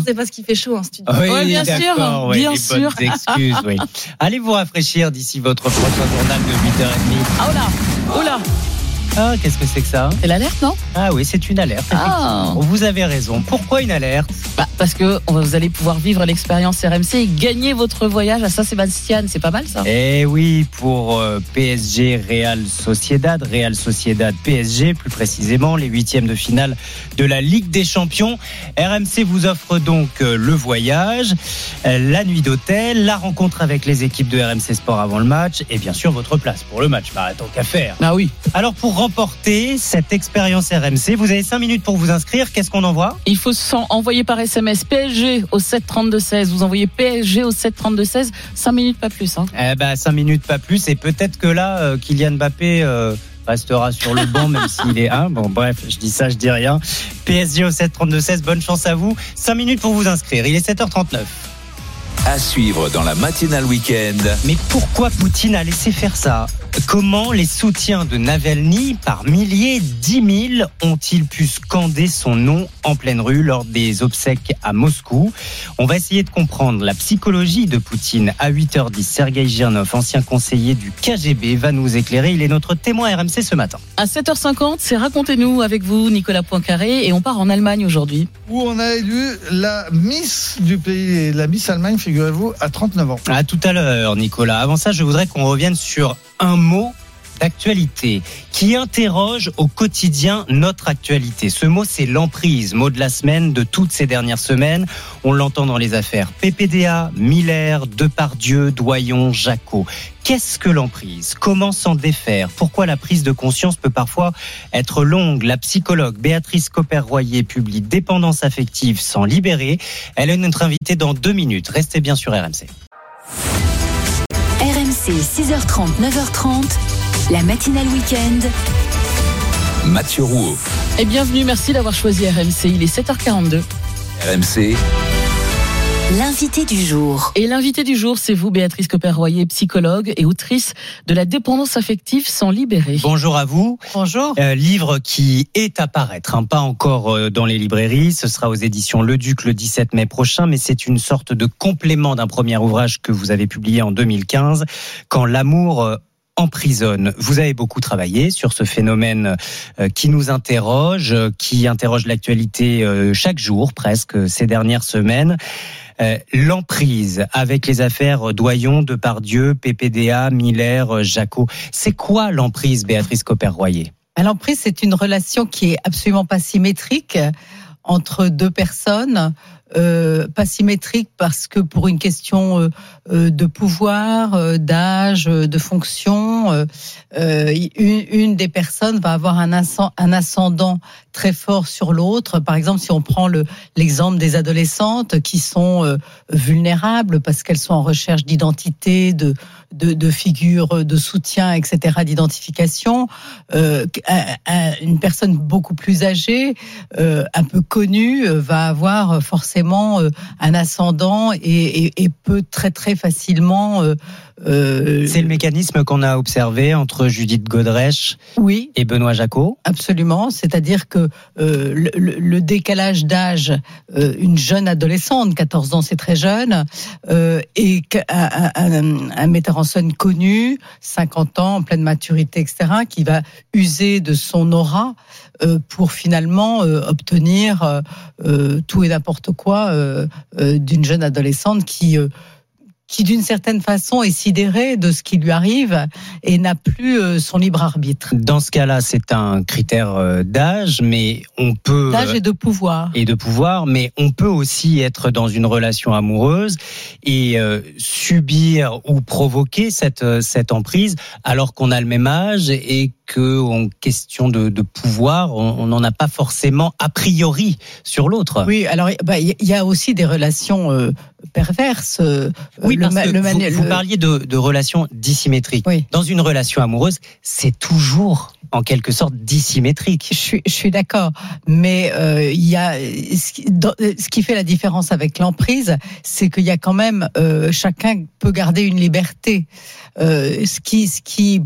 C'est parce qu'il fait chaud en studio. Oui, ouais, bien sûr, ouais, bien les sûr. Excuses, oui. Allez vous rafraîchir d'ici votre prochain journal de 8h30. Ah oh là, oh là. Ah, qu'est-ce que c'est que ça C'est l'alerte, non Ah oui, c'est une alerte. Ah. Vous avez raison. Pourquoi une alerte Bah, parce que vous allez pouvoir vivre l'expérience RMC et gagner votre voyage à Saint-Sébastien. C'est pas mal ça Eh oui, pour euh, PSG Real Sociedad, Real Sociedad PSG, plus précisément les huitièmes de finale de la Ligue des Champions. RMC vous offre donc euh, le voyage, euh, la nuit d'hôtel, la rencontre avec les équipes de RMC Sport avant le match et bien sûr votre place pour le match. Bah, tant qu'à faire. Ah oui. Alors pour remporter cette expérience RMC, vous avez 5 minutes pour vous inscrire. Qu'est-ce qu'on envoie Il faut envoyer par SMS PSG au 732-16. Vous envoyez PSG au 732-16. 5 minutes, pas plus. Hein. Eh ben 5 minutes pas plus et peut-être que là euh, Kylian Mbappé euh, restera sur le banc même s'il est un. Bon bref, je dis ça, je dis rien. PSG au 732-16, bonne chance à vous. 5 minutes pour vous inscrire. Il est 7h39. À suivre dans la matinale week-end. Mais pourquoi Poutine a laissé faire ça? Comment les soutiens de Navalny, par milliers, 10 000, ont-ils pu scander son nom en pleine rue lors des obsèques à Moscou? On va essayer de comprendre la psychologie de Poutine. À 8h10, Sergei Girnov, ancien conseiller du KGB, va nous éclairer. Il est notre témoin RMC ce matin. À 7h50, c'est Racontez-nous avec vous, Nicolas Poincaré, et on part en Allemagne aujourd'hui. Où on a élu la Miss du pays, la Miss Allemagne, figurez-vous, à 39 ans. À tout à l'heure, Nicolas. Avant ça, je voudrais qu'on revienne sur un mot d'actualité qui interroge au quotidien notre actualité. Ce mot, c'est l'emprise, mot de la semaine, de toutes ces dernières semaines. On l'entend dans les affaires PPDA, Miller, Depardieu, Doyon, Jacot. Qu'est-ce que l'emprise? Comment s'en défaire? Pourquoi la prise de conscience peut parfois être longue? La psychologue Béatrice Copper-Royer publie Dépendance affective sans libérer. Elle est notre invitée dans deux minutes. Restez bien sur RMC. RMC 6h30, 9h30. La matinale week-end. Mathieu Rouault. Et bienvenue, merci d'avoir choisi RMC. Il est 7h42. RMC. L'invité du jour. Et l'invité du jour, c'est vous, Béatrice Copper-Royer, psychologue et autrice de La dépendance affective sans libérer. Bonjour à vous. Bonjour. Euh, livre qui est à paraître, hein, pas encore euh, dans les librairies. Ce sera aux éditions Le Duc le 17 mai prochain, mais c'est une sorte de complément d'un premier ouvrage que vous avez publié en 2015, Quand l'amour euh, emprisonne. Vous avez beaucoup travaillé sur ce phénomène euh, qui nous interroge, euh, qui interroge l'actualité euh, chaque jour presque ces dernières semaines. L'emprise avec les affaires Doyon, Depardieu, PPDA, Miller, Jacot. C'est quoi l'emprise, Béatrice Copper-Royer L'emprise, c'est une relation qui est absolument pas symétrique entre deux personnes. Pas symétrique parce que pour une question de pouvoir, d'âge, de fonction, euh, euh, une, des personnes va avoir un, ascend- un ascendant très fort sur l'autre. Par exemple, si on prend le- l'exemple des adolescentes qui sont euh, vulnérables parce qu'elles sont en recherche d'identité, de, de, de figures de soutien, etc., d'identification, euh, un- un- une personne beaucoup plus âgée, euh, un peu connue, euh, va avoir forcément euh, un ascendant et, et- et peut très très facilement. euh, euh, C'est le mécanisme qu'on a observé entre Judith Godrèche oui. et Benoît Jacot. Absolument, c'est-à-dire que euh, le, décalage d'âge, euh, une jeune adolescente, 14 ans c'est très jeune, euh, et un- un metteur en scène connu, 50 ans, en pleine maturité, etc., qui va user de son aura euh, pour finalement euh, obtenir euh, tout et n'importe quoi d'une jeune adolescente qui qui d'une certaine façon est sidérée de ce qui lui arrive et n'a plus euh, son libre arbitre. Dans ce cas-là, c'est un critère euh, d'âge, mais on peut D'âge et de pouvoir. et de pouvoir, mais on peut aussi être dans une relation amoureuse et euh, subir ou provoquer cette cette emprise alors qu'on a le même âge et que en question de, de pouvoir, on n'en a pas forcément a priori sur l'autre. Oui, alors bah, il y a aussi des relations euh, perverses. euh, Oui, le parce ma- que le vous, parliez de, de relations dissymétriques. Dans une relation amoureuse, c'est toujours en quelque sorte dissymétrique. Je suis, je suis d'accord, mais euh, il y a ce qui, dans- ce qui fait la différence avec l'emprise, c'est qu'il y a quand même euh, chacun peut garder une liberté. Euh, ce qui, ce qui,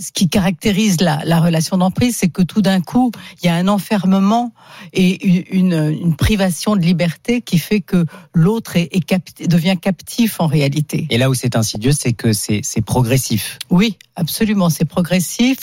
ce qui caractérise la, la relation d'emprise, c'est que tout d'un coup, il y a un enfermement et une, une, une privation de liberté qui fait que l'autre est, est capti- devient captif en réalité. Et là où c'est insidieux, c'est que c'est progressif. Oui, absolument, c'est progressif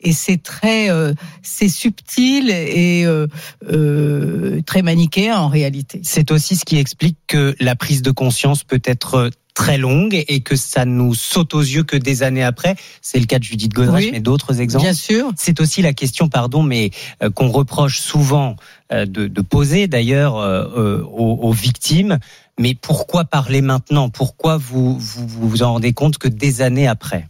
et c'est c'est très, euh, c'est subtil et euh, euh, très manichéen en réalité. C'est aussi ce qui explique que la prise de conscience peut être très longue et que ça nous saute aux yeux que des années après. C'est le cas de Judith Godrèche, Oui. mais d'autres exemples. Bien sûr. C'est aussi la question, pardon, mais euh, qu'on reproche souvent euh, de, de poser d'ailleurs euh, aux, aux victimes. Mais pourquoi parler maintenant? Pourquoi vous vous vous en rendez compte que des années après?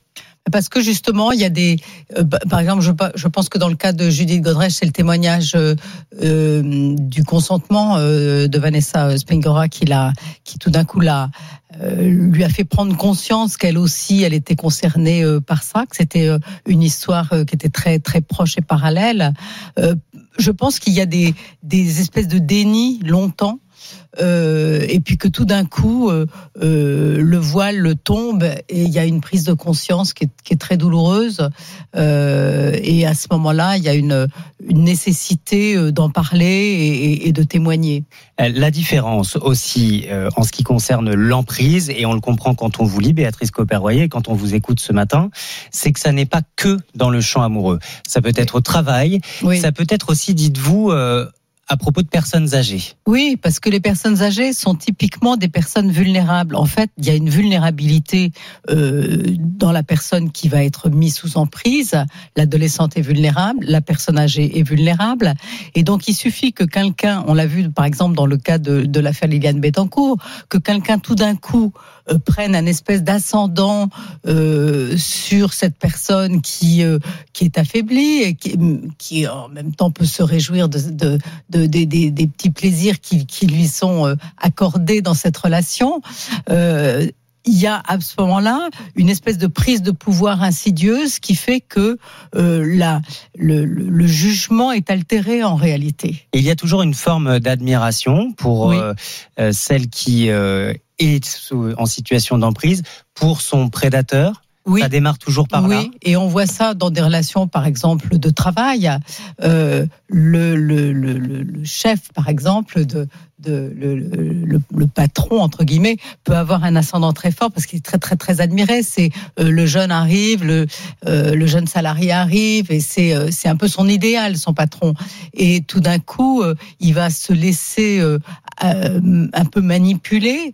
Parce que justement, il y a des. euh, bah, par exemple, je, pense que dans le cas de Judith Godrèche, c'est le témoignage euh, euh, du consentement de Vanessa Springora qui, l'a, qui tout d'un coup l'a, lui a fait prendre conscience qu'elle aussi, elle était concernée par ça, que c'était une histoire qui était très très proche et parallèle. Je pense qu'il y a des, des espèces de déni longtemps. Euh, et puis que tout d'un coup euh, euh, le voile tombe et il y a une prise de conscience qui est, qui est très douloureuse et à ce moment-là il y a une, une nécessité d'en parler et, de témoigner. La différence aussi en ce qui concerne l'emprise, et on le comprend quand on vous lit, Béatrice Copperroyer, quand on vous écoute ce matin, c'est que ça n'est pas que dans le champ amoureux. Ça peut être au travail, ça peut être aussi, dites-vous, à propos de personnes âgées. Oui, parce que les personnes âgées sont typiquement des personnes vulnérables. En fait, il y a une vulnérabilité euh, dans la personne qui va être mise sous emprise. L'adolescente est vulnérable, la personne âgée est vulnérable. Et donc, il suffit que quelqu'un, on l'a vu par exemple dans le cas de, de l'affaire Liliane Bettencourt, que quelqu'un tout d'un coup euh, prenne un espèce d'ascendant euh, sur cette personne qui euh, qui est affaiblie et qui, qui en même temps peut se réjouir de, de, de- des- des- petits plaisirs qui, qui lui sont euh, accordés dans cette relation. Il y a à ce moment-là une espèce de prise de pouvoir insidieuse qui fait que euh, la, le, le- le jugement est altéré en réalité. Et il y a toujours une forme d'admiration pour Oui. euh, euh, celle qui euh, est en situation d'emprise pour son prédateur. Oui. Ça démarre toujours par oui, là. et on voit ça dans des relations, par exemple, de travail. Euh, le, le, le- le chef, par exemple, de, le, patron entre guillemets peut avoir un ascendant très fort parce qu'il est très très très admiré. C'est euh, le jeune arrive, le euh, le jeune salarié arrive et c'est euh, c'est un peu son idéal, son patron. Et tout d'un coup, il va se laisser un peu manipuler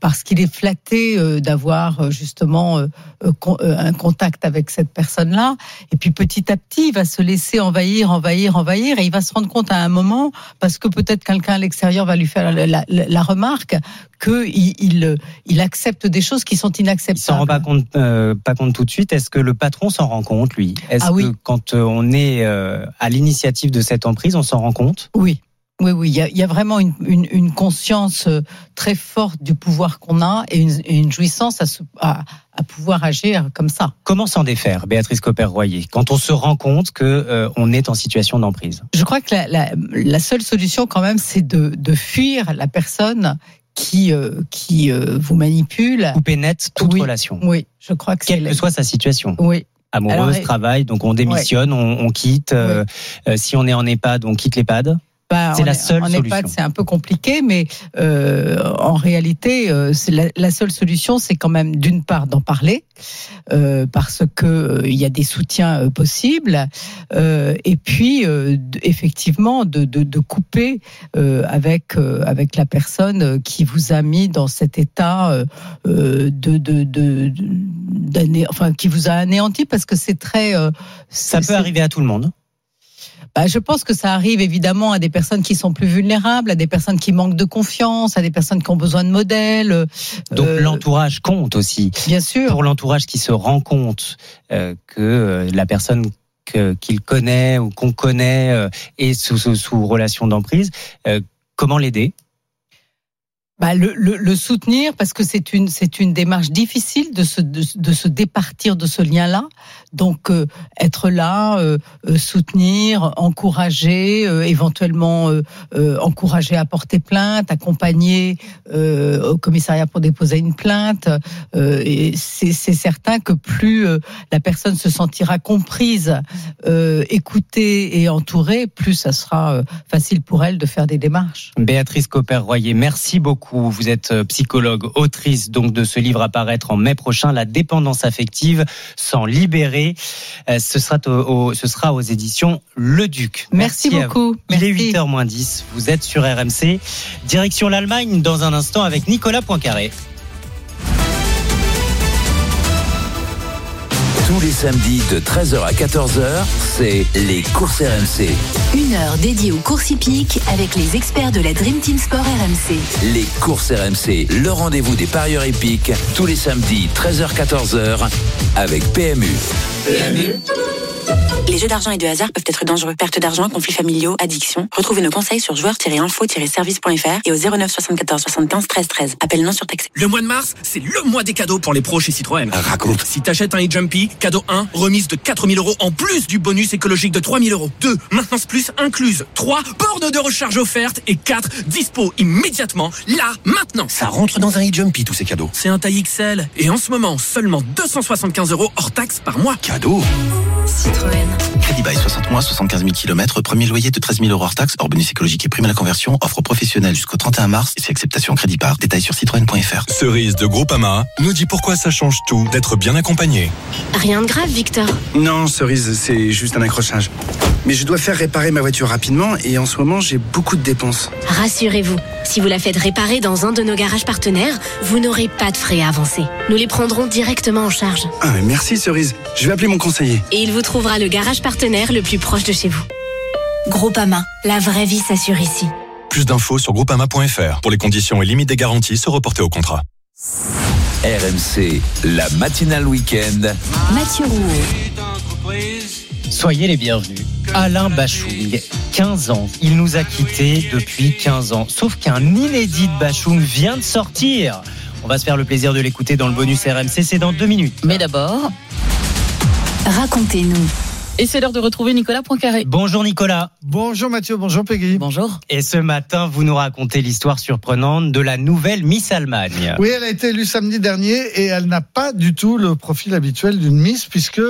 parce qu'il est flatté d'avoir justement un contact avec cette personne-là. Et puis petit à petit, il va se laisser envahir, envahir, envahir, et il va se rendre compte à un moment, parce que peut-être quelqu'un à l'extérieur va lui faire la, la- la remarque, qu'il il, il accepte des choses qui sont Il s'en inacceptables. rend pas compte, euh, pas compte tout de suite. Est-ce que le patron s'en rend compte, lui? Est-ce Ah oui. que quand on est euh, à l'initiative de cette emprise, on s'en rend compte? Oui. Oui, oui, il y a, il y a vraiment une, une, une conscience euh, très forte du pouvoir qu'on a et une, jouissance à, se- à, à pouvoir agir comme ça. Comment s'en défaire, Béatrice Copper-Royer, quand on se rend compte que euh, on est en situation d'emprise? Je crois que la, la, la seule solution quand même, c'est de, de fuir la personne qui, euh, qui euh, vous manipule. Couper net toute Oui. relation, Oui, je crois que c'est quelle que soit sa situation. Oui. Amoureuse, Alors, travail, donc on démissionne, on, on quitte. euh, euh, si on est en EHPAD, on quitte l'EHPAD? C'est la seule en. EHPAD, c'est un peu compliqué, mais euh, en réalité, euh, la, la seule solution, c'est quand même d'une part d'en parler, euh, parce que euh, il y a des soutiens euh, possibles, euh, et puis euh, effectivement de, de, de couper euh, avec euh, avec la personne qui vous a mis dans cet état de de, de, enfin qui vous a anéanti, parce que c'est très euh, Ça peut arriver à tout le monde. Bah, je pense que ça arrive évidemment à des personnes qui sont plus vulnérables, à des personnes qui manquent de confiance, à des personnes qui ont besoin de modèles. Donc Euh, l'entourage compte aussi. Bien sûr. Pour l'entourage qui se rend compte euh, que euh, la personne qu'il connaît ou qu'on connaît euh, est sous, sous, sous relation d'emprise, euh, comment l'aider? Bah, le, le, le soutenir parce que c'est une c'est une démarche difficile de se de, de se départir de ce lien-là. Donc euh, être là, euh, euh, soutenir, encourager, éventuellement encourager à porter plainte, accompagner au commissariat pour déposer une plainte. Et c'est certain que plus la personne se sentira comprise, écoutée et entourée, plus ça sera facile pour elle de faire des démarches. Béatrice Copper-Royer, merci beaucoup. Vous êtes psychologue, autrice donc de ce livre à paraître en mai prochain, La dépendance affective, s'en libérer. Euh, ce, sera au, au- ce sera aux éditions Le Duc. Merci beaucoup. Il est Merci. 8h moins 10. Vous êtes sur RMC. Direction l'Allemagne dans un instant avec Nicolas Poincaré. Tous les samedis de 13h à 14h, c'est les courses RMC. Une heure dédiée aux courses hippiques avec les experts de la Dream Team Sport RMC. Les courses RMC, le rendez-vous des parieurs épiques, tous les samedis 13h-14h avec PMU. Les jeux d'argent et de hasard peuvent être dangereux. Perte d'argent, conflits familiaux, addiction. Retrouvez nos conseils sur joueurs-info-service.fr et au 09 74 75 13 13. Appel non surtaxé. Le mois de mars, c'est le mois des cadeaux pour les pros chez Citroën. Raconte. Si t'achètes un e-Jumpy, cadeau 1, remise de 4000 euros en plus du bonus écologique de 3000 euros. 2, maintenance plus incluse. 3, borne de recharge offerte. Et 4, dispo immédiatement, là, maintenant. Ça rentre dans un e-Jumpy, tous ces cadeaux. C'est un taille XL. Et en ce moment, seulement 275 euros hors taxe par mois. Cadeau. Citroën. Crédit bail 60 mois, 75 000 km, premier loyer de 13 000 euros hors taxe, hors bonus écologique et prime à la conversion, offre professionnelle jusqu'au 31 mars et c'est acceptation crédit par. Détail sur citroën.fr. Cerise de Groupama nous dit pourquoi ça change tout d'être bien accompagné. Rien de grave, Victor. Non, Cerise, c'est juste un accrochage. Mais je dois faire réparer ma voiture rapidement et en ce moment, j'ai beaucoup de dépenses. Rassurez-vous, si vous la faites réparer dans un de nos garages partenaires, vous n'aurez pas de frais à avancer. Nous les prendrons directement en charge. Ah, mais merci, Cerise. Je vais appeler mon conseiller. Et il vous trouvera le garage partenaire le plus proche de chez vous. Groupama, la vraie vie s'assure ici. Plus d'infos sur groupama.fr. Pour les conditions et limites des garanties, se reporter au contrat. RMC, la matinale week-end. Mathieu Rouault. Soyez les bienvenus. Alain Bachung, 15 ans. Il nous a quittés depuis 15 ans. Sauf qu'un inédit de Bachung vient de sortir. On va se faire le plaisir de l'écouter dans le bonus RMC. C'est dans deux minutes. Mais d'abord. Racontez-nous. Et c'est l'heure de retrouver Nicolas Poincaré. Bonjour Nicolas. Bonjour Mathieu, bonjour Peggy. Bonjour. Et ce matin, vous nous racontez l'histoire surprenante de la nouvelle Miss Allemagne. Oui, elle a été élue samedi dernier et elle n'a pas du tout le profil habituel d'une Miss puisque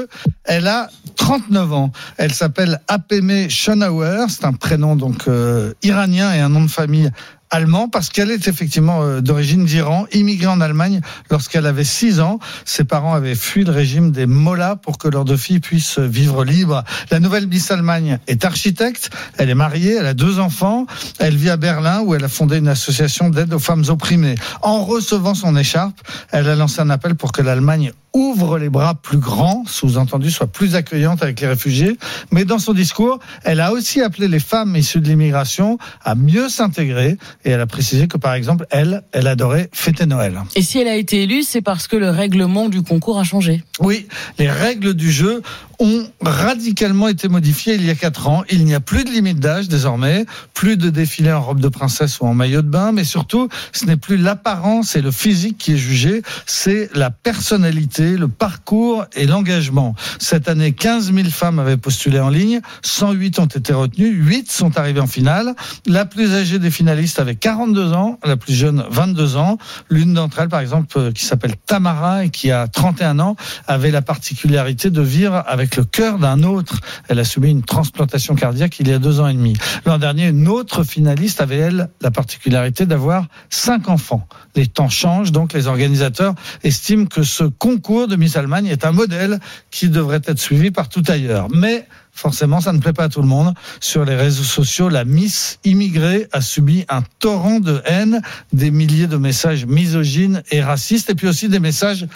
elle a 39 ans. Elle s'appelle Apeme Schonauer, c'est un prénom donc euh, iranien et un nom de famille allemand parce qu'elle est effectivement euh, d'origine d'Iran, immigrée en Allemagne lorsqu'elle avait 6 ans. Ses parents avaient fui le régime des Mollahs pour que leurs deux filles puissent vivre libres. La nouvelle Miss Allemagne est architecte, elle est mariée, elle a deux enfants, elle vit à Berlin où elle a fondé une association d'aide aux femmes opprimées. En recevant son écharpe, elle a lancé un appel pour que l'Allemagne ouvre les bras plus grands, sous-entendu soit plus accueillante avec les réfugiés. Mais dans son discours, elle a aussi appelé les femmes issues de l'immigration à mieux s'intégrer et elle a précisé que par exemple, elle, elle adorait fêter Noël. Et si elle a été élue, c'est parce que le règlement du concours a changé. Oui, les règles du jeu ont radicalement été modifiées il y a quatre ans. Il n'y a plus de limite d'âge désormais, plus de défilés en robe de princesse ou en maillot de bain, mais surtout, ce n'est plus l'apparence et le physique qui est jugé, c'est la personnalité, le parcours et l'engagement. Cette année, 15 000 femmes avaient postulé en ligne, 108 ont été retenues, 8 sont arrivées en finale. La plus âgée des finalistes avait 42 ans, la plus jeune 22 ans. L'une d'entre elles, par exemple, euh, qui s'appelle Tamara et qui a 31 ans, avait la particularité de vivre avec le cœur d'un autre. Elle a subi une transplantation cardiaque il y a deux ans et demi. L'an dernier, une autre finaliste avait, elle, la particularité d'avoir cinq enfants. Les temps changent, donc les organisateurs estiment que ce concours de Miss Allemagne est un modèle qui devrait être suivi partout ailleurs. Mais Forcément, ça ne plaît pas à tout le monde. Sur les réseaux sociaux, la Miss immigrée a subi un torrent de haine, des milliers de messages misogynes et racistes, et puis aussi des messages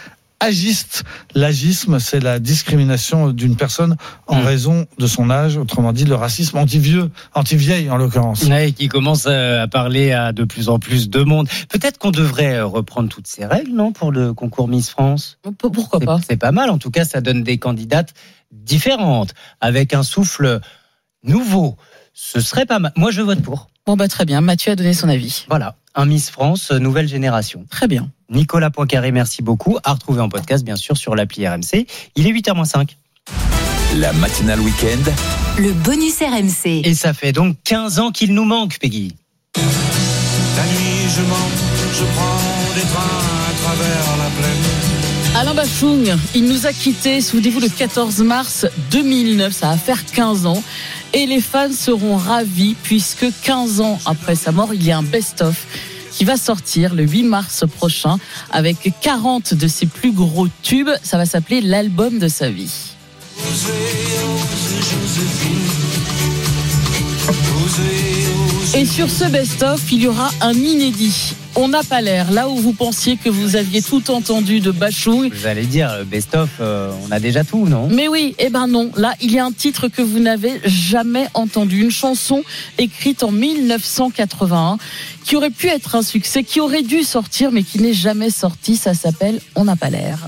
agistes. L'agisme, c'est la discrimination d'une personne en raison de son âge, autrement dit le racisme anti-vieux, anti-vieille en l'occurrence. Ouais, qui commence euh, à parler à de plus en plus de monde. Peut-être qu'on devrait euh, reprendre toutes ces règles, non, pour le concours Miss France? Pourquoi pas? C'est pas mal. En tout cas, ça donne des candidates différentes, avec un souffle nouveau. Ce serait pas mal. Moi, je vote pour. Bon, bah, très bien. Mathieu a donné son avis. Voilà. Un Miss France, euh, nouvelle génération. Très bien. Nicolas Poincaré, merci beaucoup. À retrouver en podcast, bien sûr, sur l'appli RMC. Il est 8h05. La matinale week-end. Le bonus RMC. Et ça fait donc 15 ans qu'il nous manque, Peggy. La nuit, je monte, je prends des trains à travers la plaine. Alain Bachung, il nous a quittés, souvenez-vous, le 14 mars 2009, ça va faire 15 ans. Et les fans seront ravis puisque 15 ans après sa mort, il y a un best-of qui va sortir le 8 mars prochain avec 40 de ses plus gros tubes. Ça va s'appeler l'album de sa vie. Et sur ce best-of, il y aura un inédit. On n'a pas l'air. Là où vous pensiez que vous aviez tout entendu de Bachung. Vous allez dire, euh, best-of, euh, on a déjà tout, non? Mais oui, eh ben non. Là, il y a un titre que vous n'avez jamais entendu. Une chanson écrite en 1981 qui aurait pu être un succès, qui aurait dû sortir, mais qui n'est jamais sorti. Ça s'appelle On n'a pas l'air.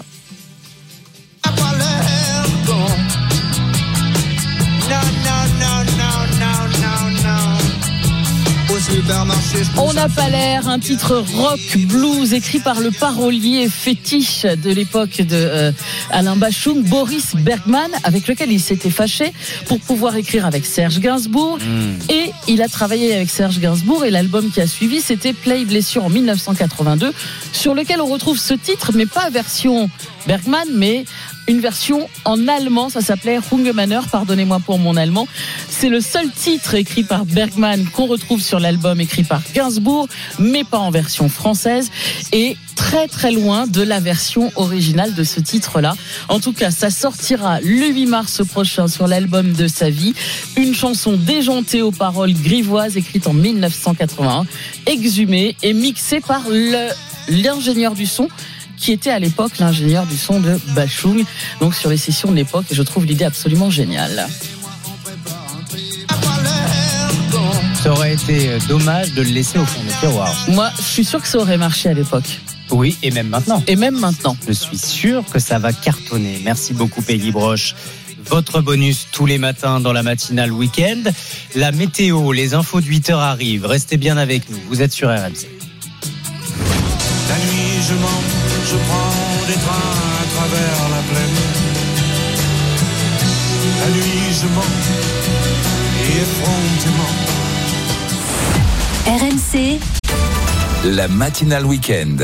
On n'a pas l'air, un titre rock blues écrit par le parolier fétiche de l'époque de euh, Alain Bachung, Boris Bergman, avec lequel il s'était fâché pour pouvoir écrire avec Serge Gainsbourg. Et il a travaillé avec Serge Gainsbourg et l'album qui a suivi, c'était Play Blessure en 1982, sur lequel on retrouve ce titre, mais pas version Bergman, mais une version en allemand, ça s'appelait Hungemanner, pardonnez-moi pour mon allemand. C'est le seul titre écrit par Bergman qu'on retrouve sur l'album écrit par Gainsbourg, mais pas en version française et très très loin de la version originale de ce titre-là. En tout cas, ça sortira le 8 mars prochain sur l'album de sa vie, une chanson déjantée aux paroles grivoises écrite en 1981, exhumée et mixée par le l'ingénieur du son qui était à l'époque l'ingénieur du son de Bachung, donc sur les sessions de l'époque, et je trouve l'idée absolument géniale. Ça aurait été euh, dommage de le laisser au fond du tiroir. Moi, je suis sûr que ça aurait marché à l'époque. Oui, et même maintenant. Et même maintenant. Je suis sûr que ça va cartonner. Merci beaucoup, Peggy Broche. Votre bonus tous les matins dans la matinale week-end. La météo, les infos de 8 heures arrivent. Restez bien avec nous. Vous êtes sur RMC. La nuit, je mens, je prends des trains à travers la plaine. La nuit, je mens, et effrontément. RMC, La matinale week-end.